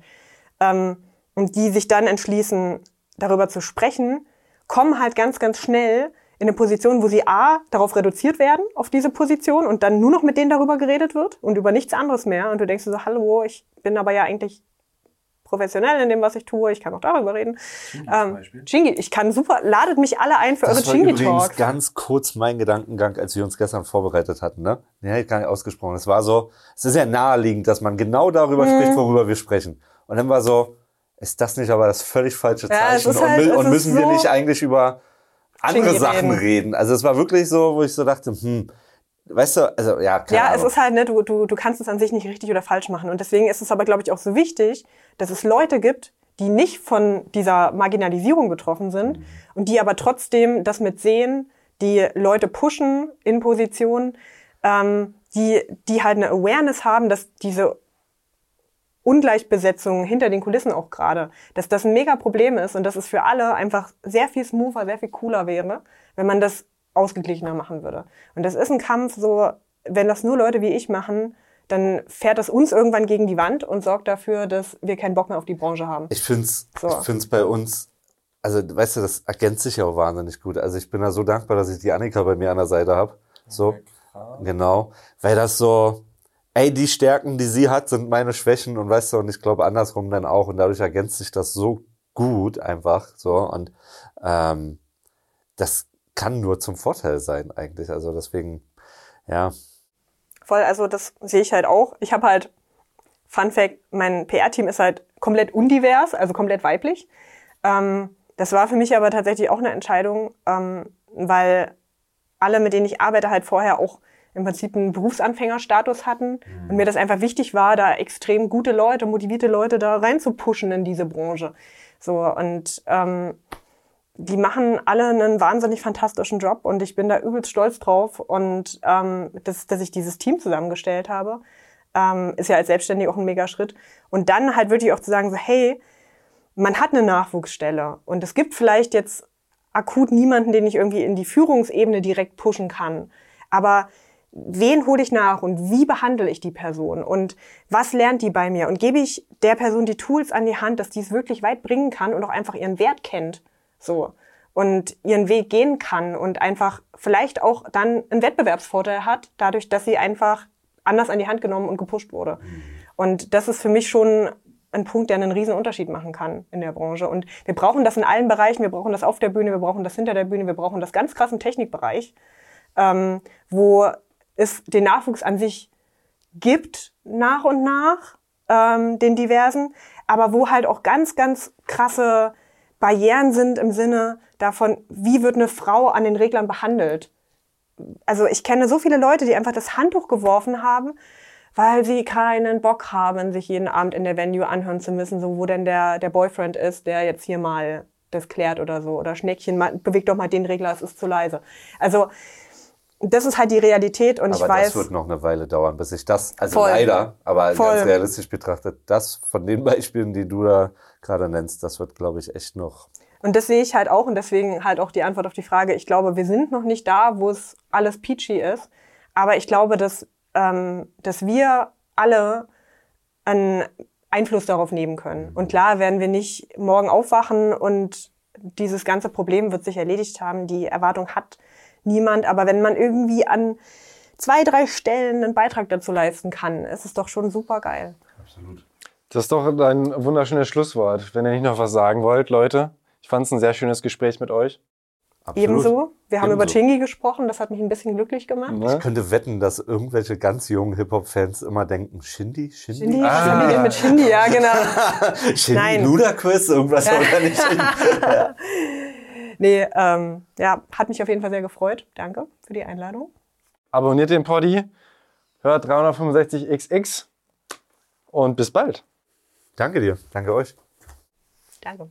Speaker 3: ähm, und die sich dann entschließen, darüber zu sprechen, kommen halt ganz, ganz schnell in eine Position, wo sie A, darauf reduziert werden, auf diese Position und dann nur noch mit denen darüber geredet wird und über nichts anderes mehr. Und du denkst so, hallo, ich bin aber ja eigentlich professionell in dem, was ich tue. Ich kann auch darüber reden. Chingi, ähm, Chingi ich kann super, ladet mich alle ein für das eure Chingi Talks. Das
Speaker 2: war ganz kurz mein Gedankengang, als wir uns gestern vorbereitet hatten. Ne? Den hätte ich gar nicht ausgesprochen. Es war so, es ist ja naheliegend, dass man genau darüber mhm. spricht, worüber wir sprechen. Und dann war so, ist das nicht aber das völlig falsche Zeichen? Ja, halt, und, und müssen so wir nicht eigentlich über andere Sachen reden. reden? Also es war wirklich so, wo ich so dachte, hm, weißt du, also ja,
Speaker 3: keine Ja, Ahnung. es ist halt, ne, du, du, du kannst es an sich nicht richtig oder falsch machen. Und deswegen ist es aber, glaube ich, auch so wichtig, dass es Leute gibt, die nicht von dieser Marginalisierung betroffen sind mhm. und die aber trotzdem das mit sehen, die Leute pushen in Positionen, ähm, die, die halt eine Awareness haben, dass diese Ungleichbesetzung hinter den Kulissen auch gerade, dass das ein mega Problem ist und dass es für alle einfach sehr viel smoother, sehr viel cooler wäre, wenn man das ausgeglichener machen würde. Und das ist ein Kampf, so, wenn das nur Leute wie ich machen, dann fährt das uns irgendwann gegen die Wand und sorgt dafür, dass wir keinen Bock mehr auf die Branche haben.
Speaker 2: Ich finde es so. Ich bei uns, also weißt du, das ergänzt sich ja auch wahnsinnig gut. Also ich bin da so dankbar, dass ich die Annika bei mir an der Seite habe. So, genau. Weil das so, ey, die Stärken, die sie hat, sind meine Schwächen und weißt du, und ich glaube andersrum dann auch und dadurch ergänzt sich das so gut einfach so und ähm, das kann nur zum Vorteil sein eigentlich, also deswegen, ja.
Speaker 3: Voll, also das sehe ich halt auch. Ich habe halt, Fun Fact, mein PR-Team ist halt komplett undivers, also komplett weiblich. Ähm, das war für mich aber tatsächlich auch eine Entscheidung, ähm, weil alle, mit denen ich arbeite, halt vorher auch im Prinzip einen Berufsanfängerstatus hatten mhm. und mir das einfach wichtig war, da extrem gute Leute, motivierte Leute da rein zu pushen in diese Branche. So und ähm, die machen alle einen wahnsinnig fantastischen Job und ich bin da übelst stolz drauf und ähm, dass, dass ich dieses Team zusammengestellt habe, ähm, ist ja als Selbstständig auch ein mega Schritt. Und dann halt wirklich auch zu sagen so, hey, man hat eine Nachwuchsstelle und es gibt vielleicht jetzt akut niemanden, den ich irgendwie in die Führungsebene direkt pushen kann. Aber wen hole ich nach und wie behandle ich die Person und was lernt die bei mir und gebe ich der Person die Tools an die Hand, dass die es wirklich weit bringen kann und auch einfach ihren Wert kennt, so und ihren Weg gehen kann und einfach vielleicht auch dann einen Wettbewerbsvorteil hat, dadurch, dass sie einfach anders an die Hand genommen und gepusht wurde. Mhm. Und das ist für mich schon ein Punkt, der einen riesen Unterschied machen kann in der Branche. Und wir brauchen das in allen Bereichen. Wir brauchen das auf der Bühne, wir brauchen das hinter der Bühne, wir brauchen das ganz krass im Technikbereich, ähm, wo es den Nachwuchs an sich gibt, nach und nach, ähm, den diversen, aber wo halt auch ganz, ganz krasse Barrieren sind im Sinne davon, wie wird eine Frau an den Reglern behandelt. Also ich kenne so viele Leute, die einfach das Handtuch geworfen haben, weil sie keinen Bock haben, sich jeden Abend in der Venue anhören zu müssen, so wo denn der, der Boyfriend ist, der jetzt hier mal das klärt oder so. Oder Schneckchen, bewegt doch mal den Regler, es ist zu leise. Also das ist halt die Realität und
Speaker 2: aber
Speaker 3: ich weiß.
Speaker 2: Das wird noch eine Weile dauern, bis ich das, also voll, leider, aber voll. ganz realistisch betrachtet, das von den Beispielen, die du da gerade nennst, das wird, glaube ich, echt noch.
Speaker 3: Und das sehe ich halt auch und deswegen halt auch die Antwort auf die Frage. Ich glaube, wir sind noch nicht da, wo es alles peachy ist, aber ich glaube, dass, ähm, dass wir alle einen Einfluss darauf nehmen können. Und klar werden wir nicht morgen aufwachen und dieses ganze Problem wird sich erledigt haben. Die Erwartung hat niemand. Aber wenn man irgendwie an zwei, drei Stellen einen Beitrag dazu leisten kann, ist es doch schon super geil. Absolut.
Speaker 1: Das ist doch ein wunderschönes Schlusswort. Wenn ihr nicht noch was sagen wollt, Leute. Ich fand es ein sehr schönes Gespräch mit euch.
Speaker 2: Absolut.
Speaker 3: Ebenso. Wir haben über
Speaker 2: Ebenso.
Speaker 3: Chingy gesprochen, das hat mich ein bisschen glücklich gemacht.
Speaker 2: Ich
Speaker 1: Ne?
Speaker 2: könnte wetten, dass irgendwelche ganz jungen Hip-Hop-Fans immer denken, Shindy? Shindy?
Speaker 3: Shindy,
Speaker 1: Ah.
Speaker 3: was haben die denn mit Shindy? Ja, genau.
Speaker 2: Shindy
Speaker 3: Nein.
Speaker 2: Ludacris? Irgendwas oder nicht?
Speaker 3: Nee, ähm, ja, hat mich auf jeden Fall sehr gefreut. Danke für die Einladung.
Speaker 1: Abonniert den Poddy, hört 365XX und bis bald.
Speaker 2: Danke dir. Danke euch.
Speaker 3: Danke.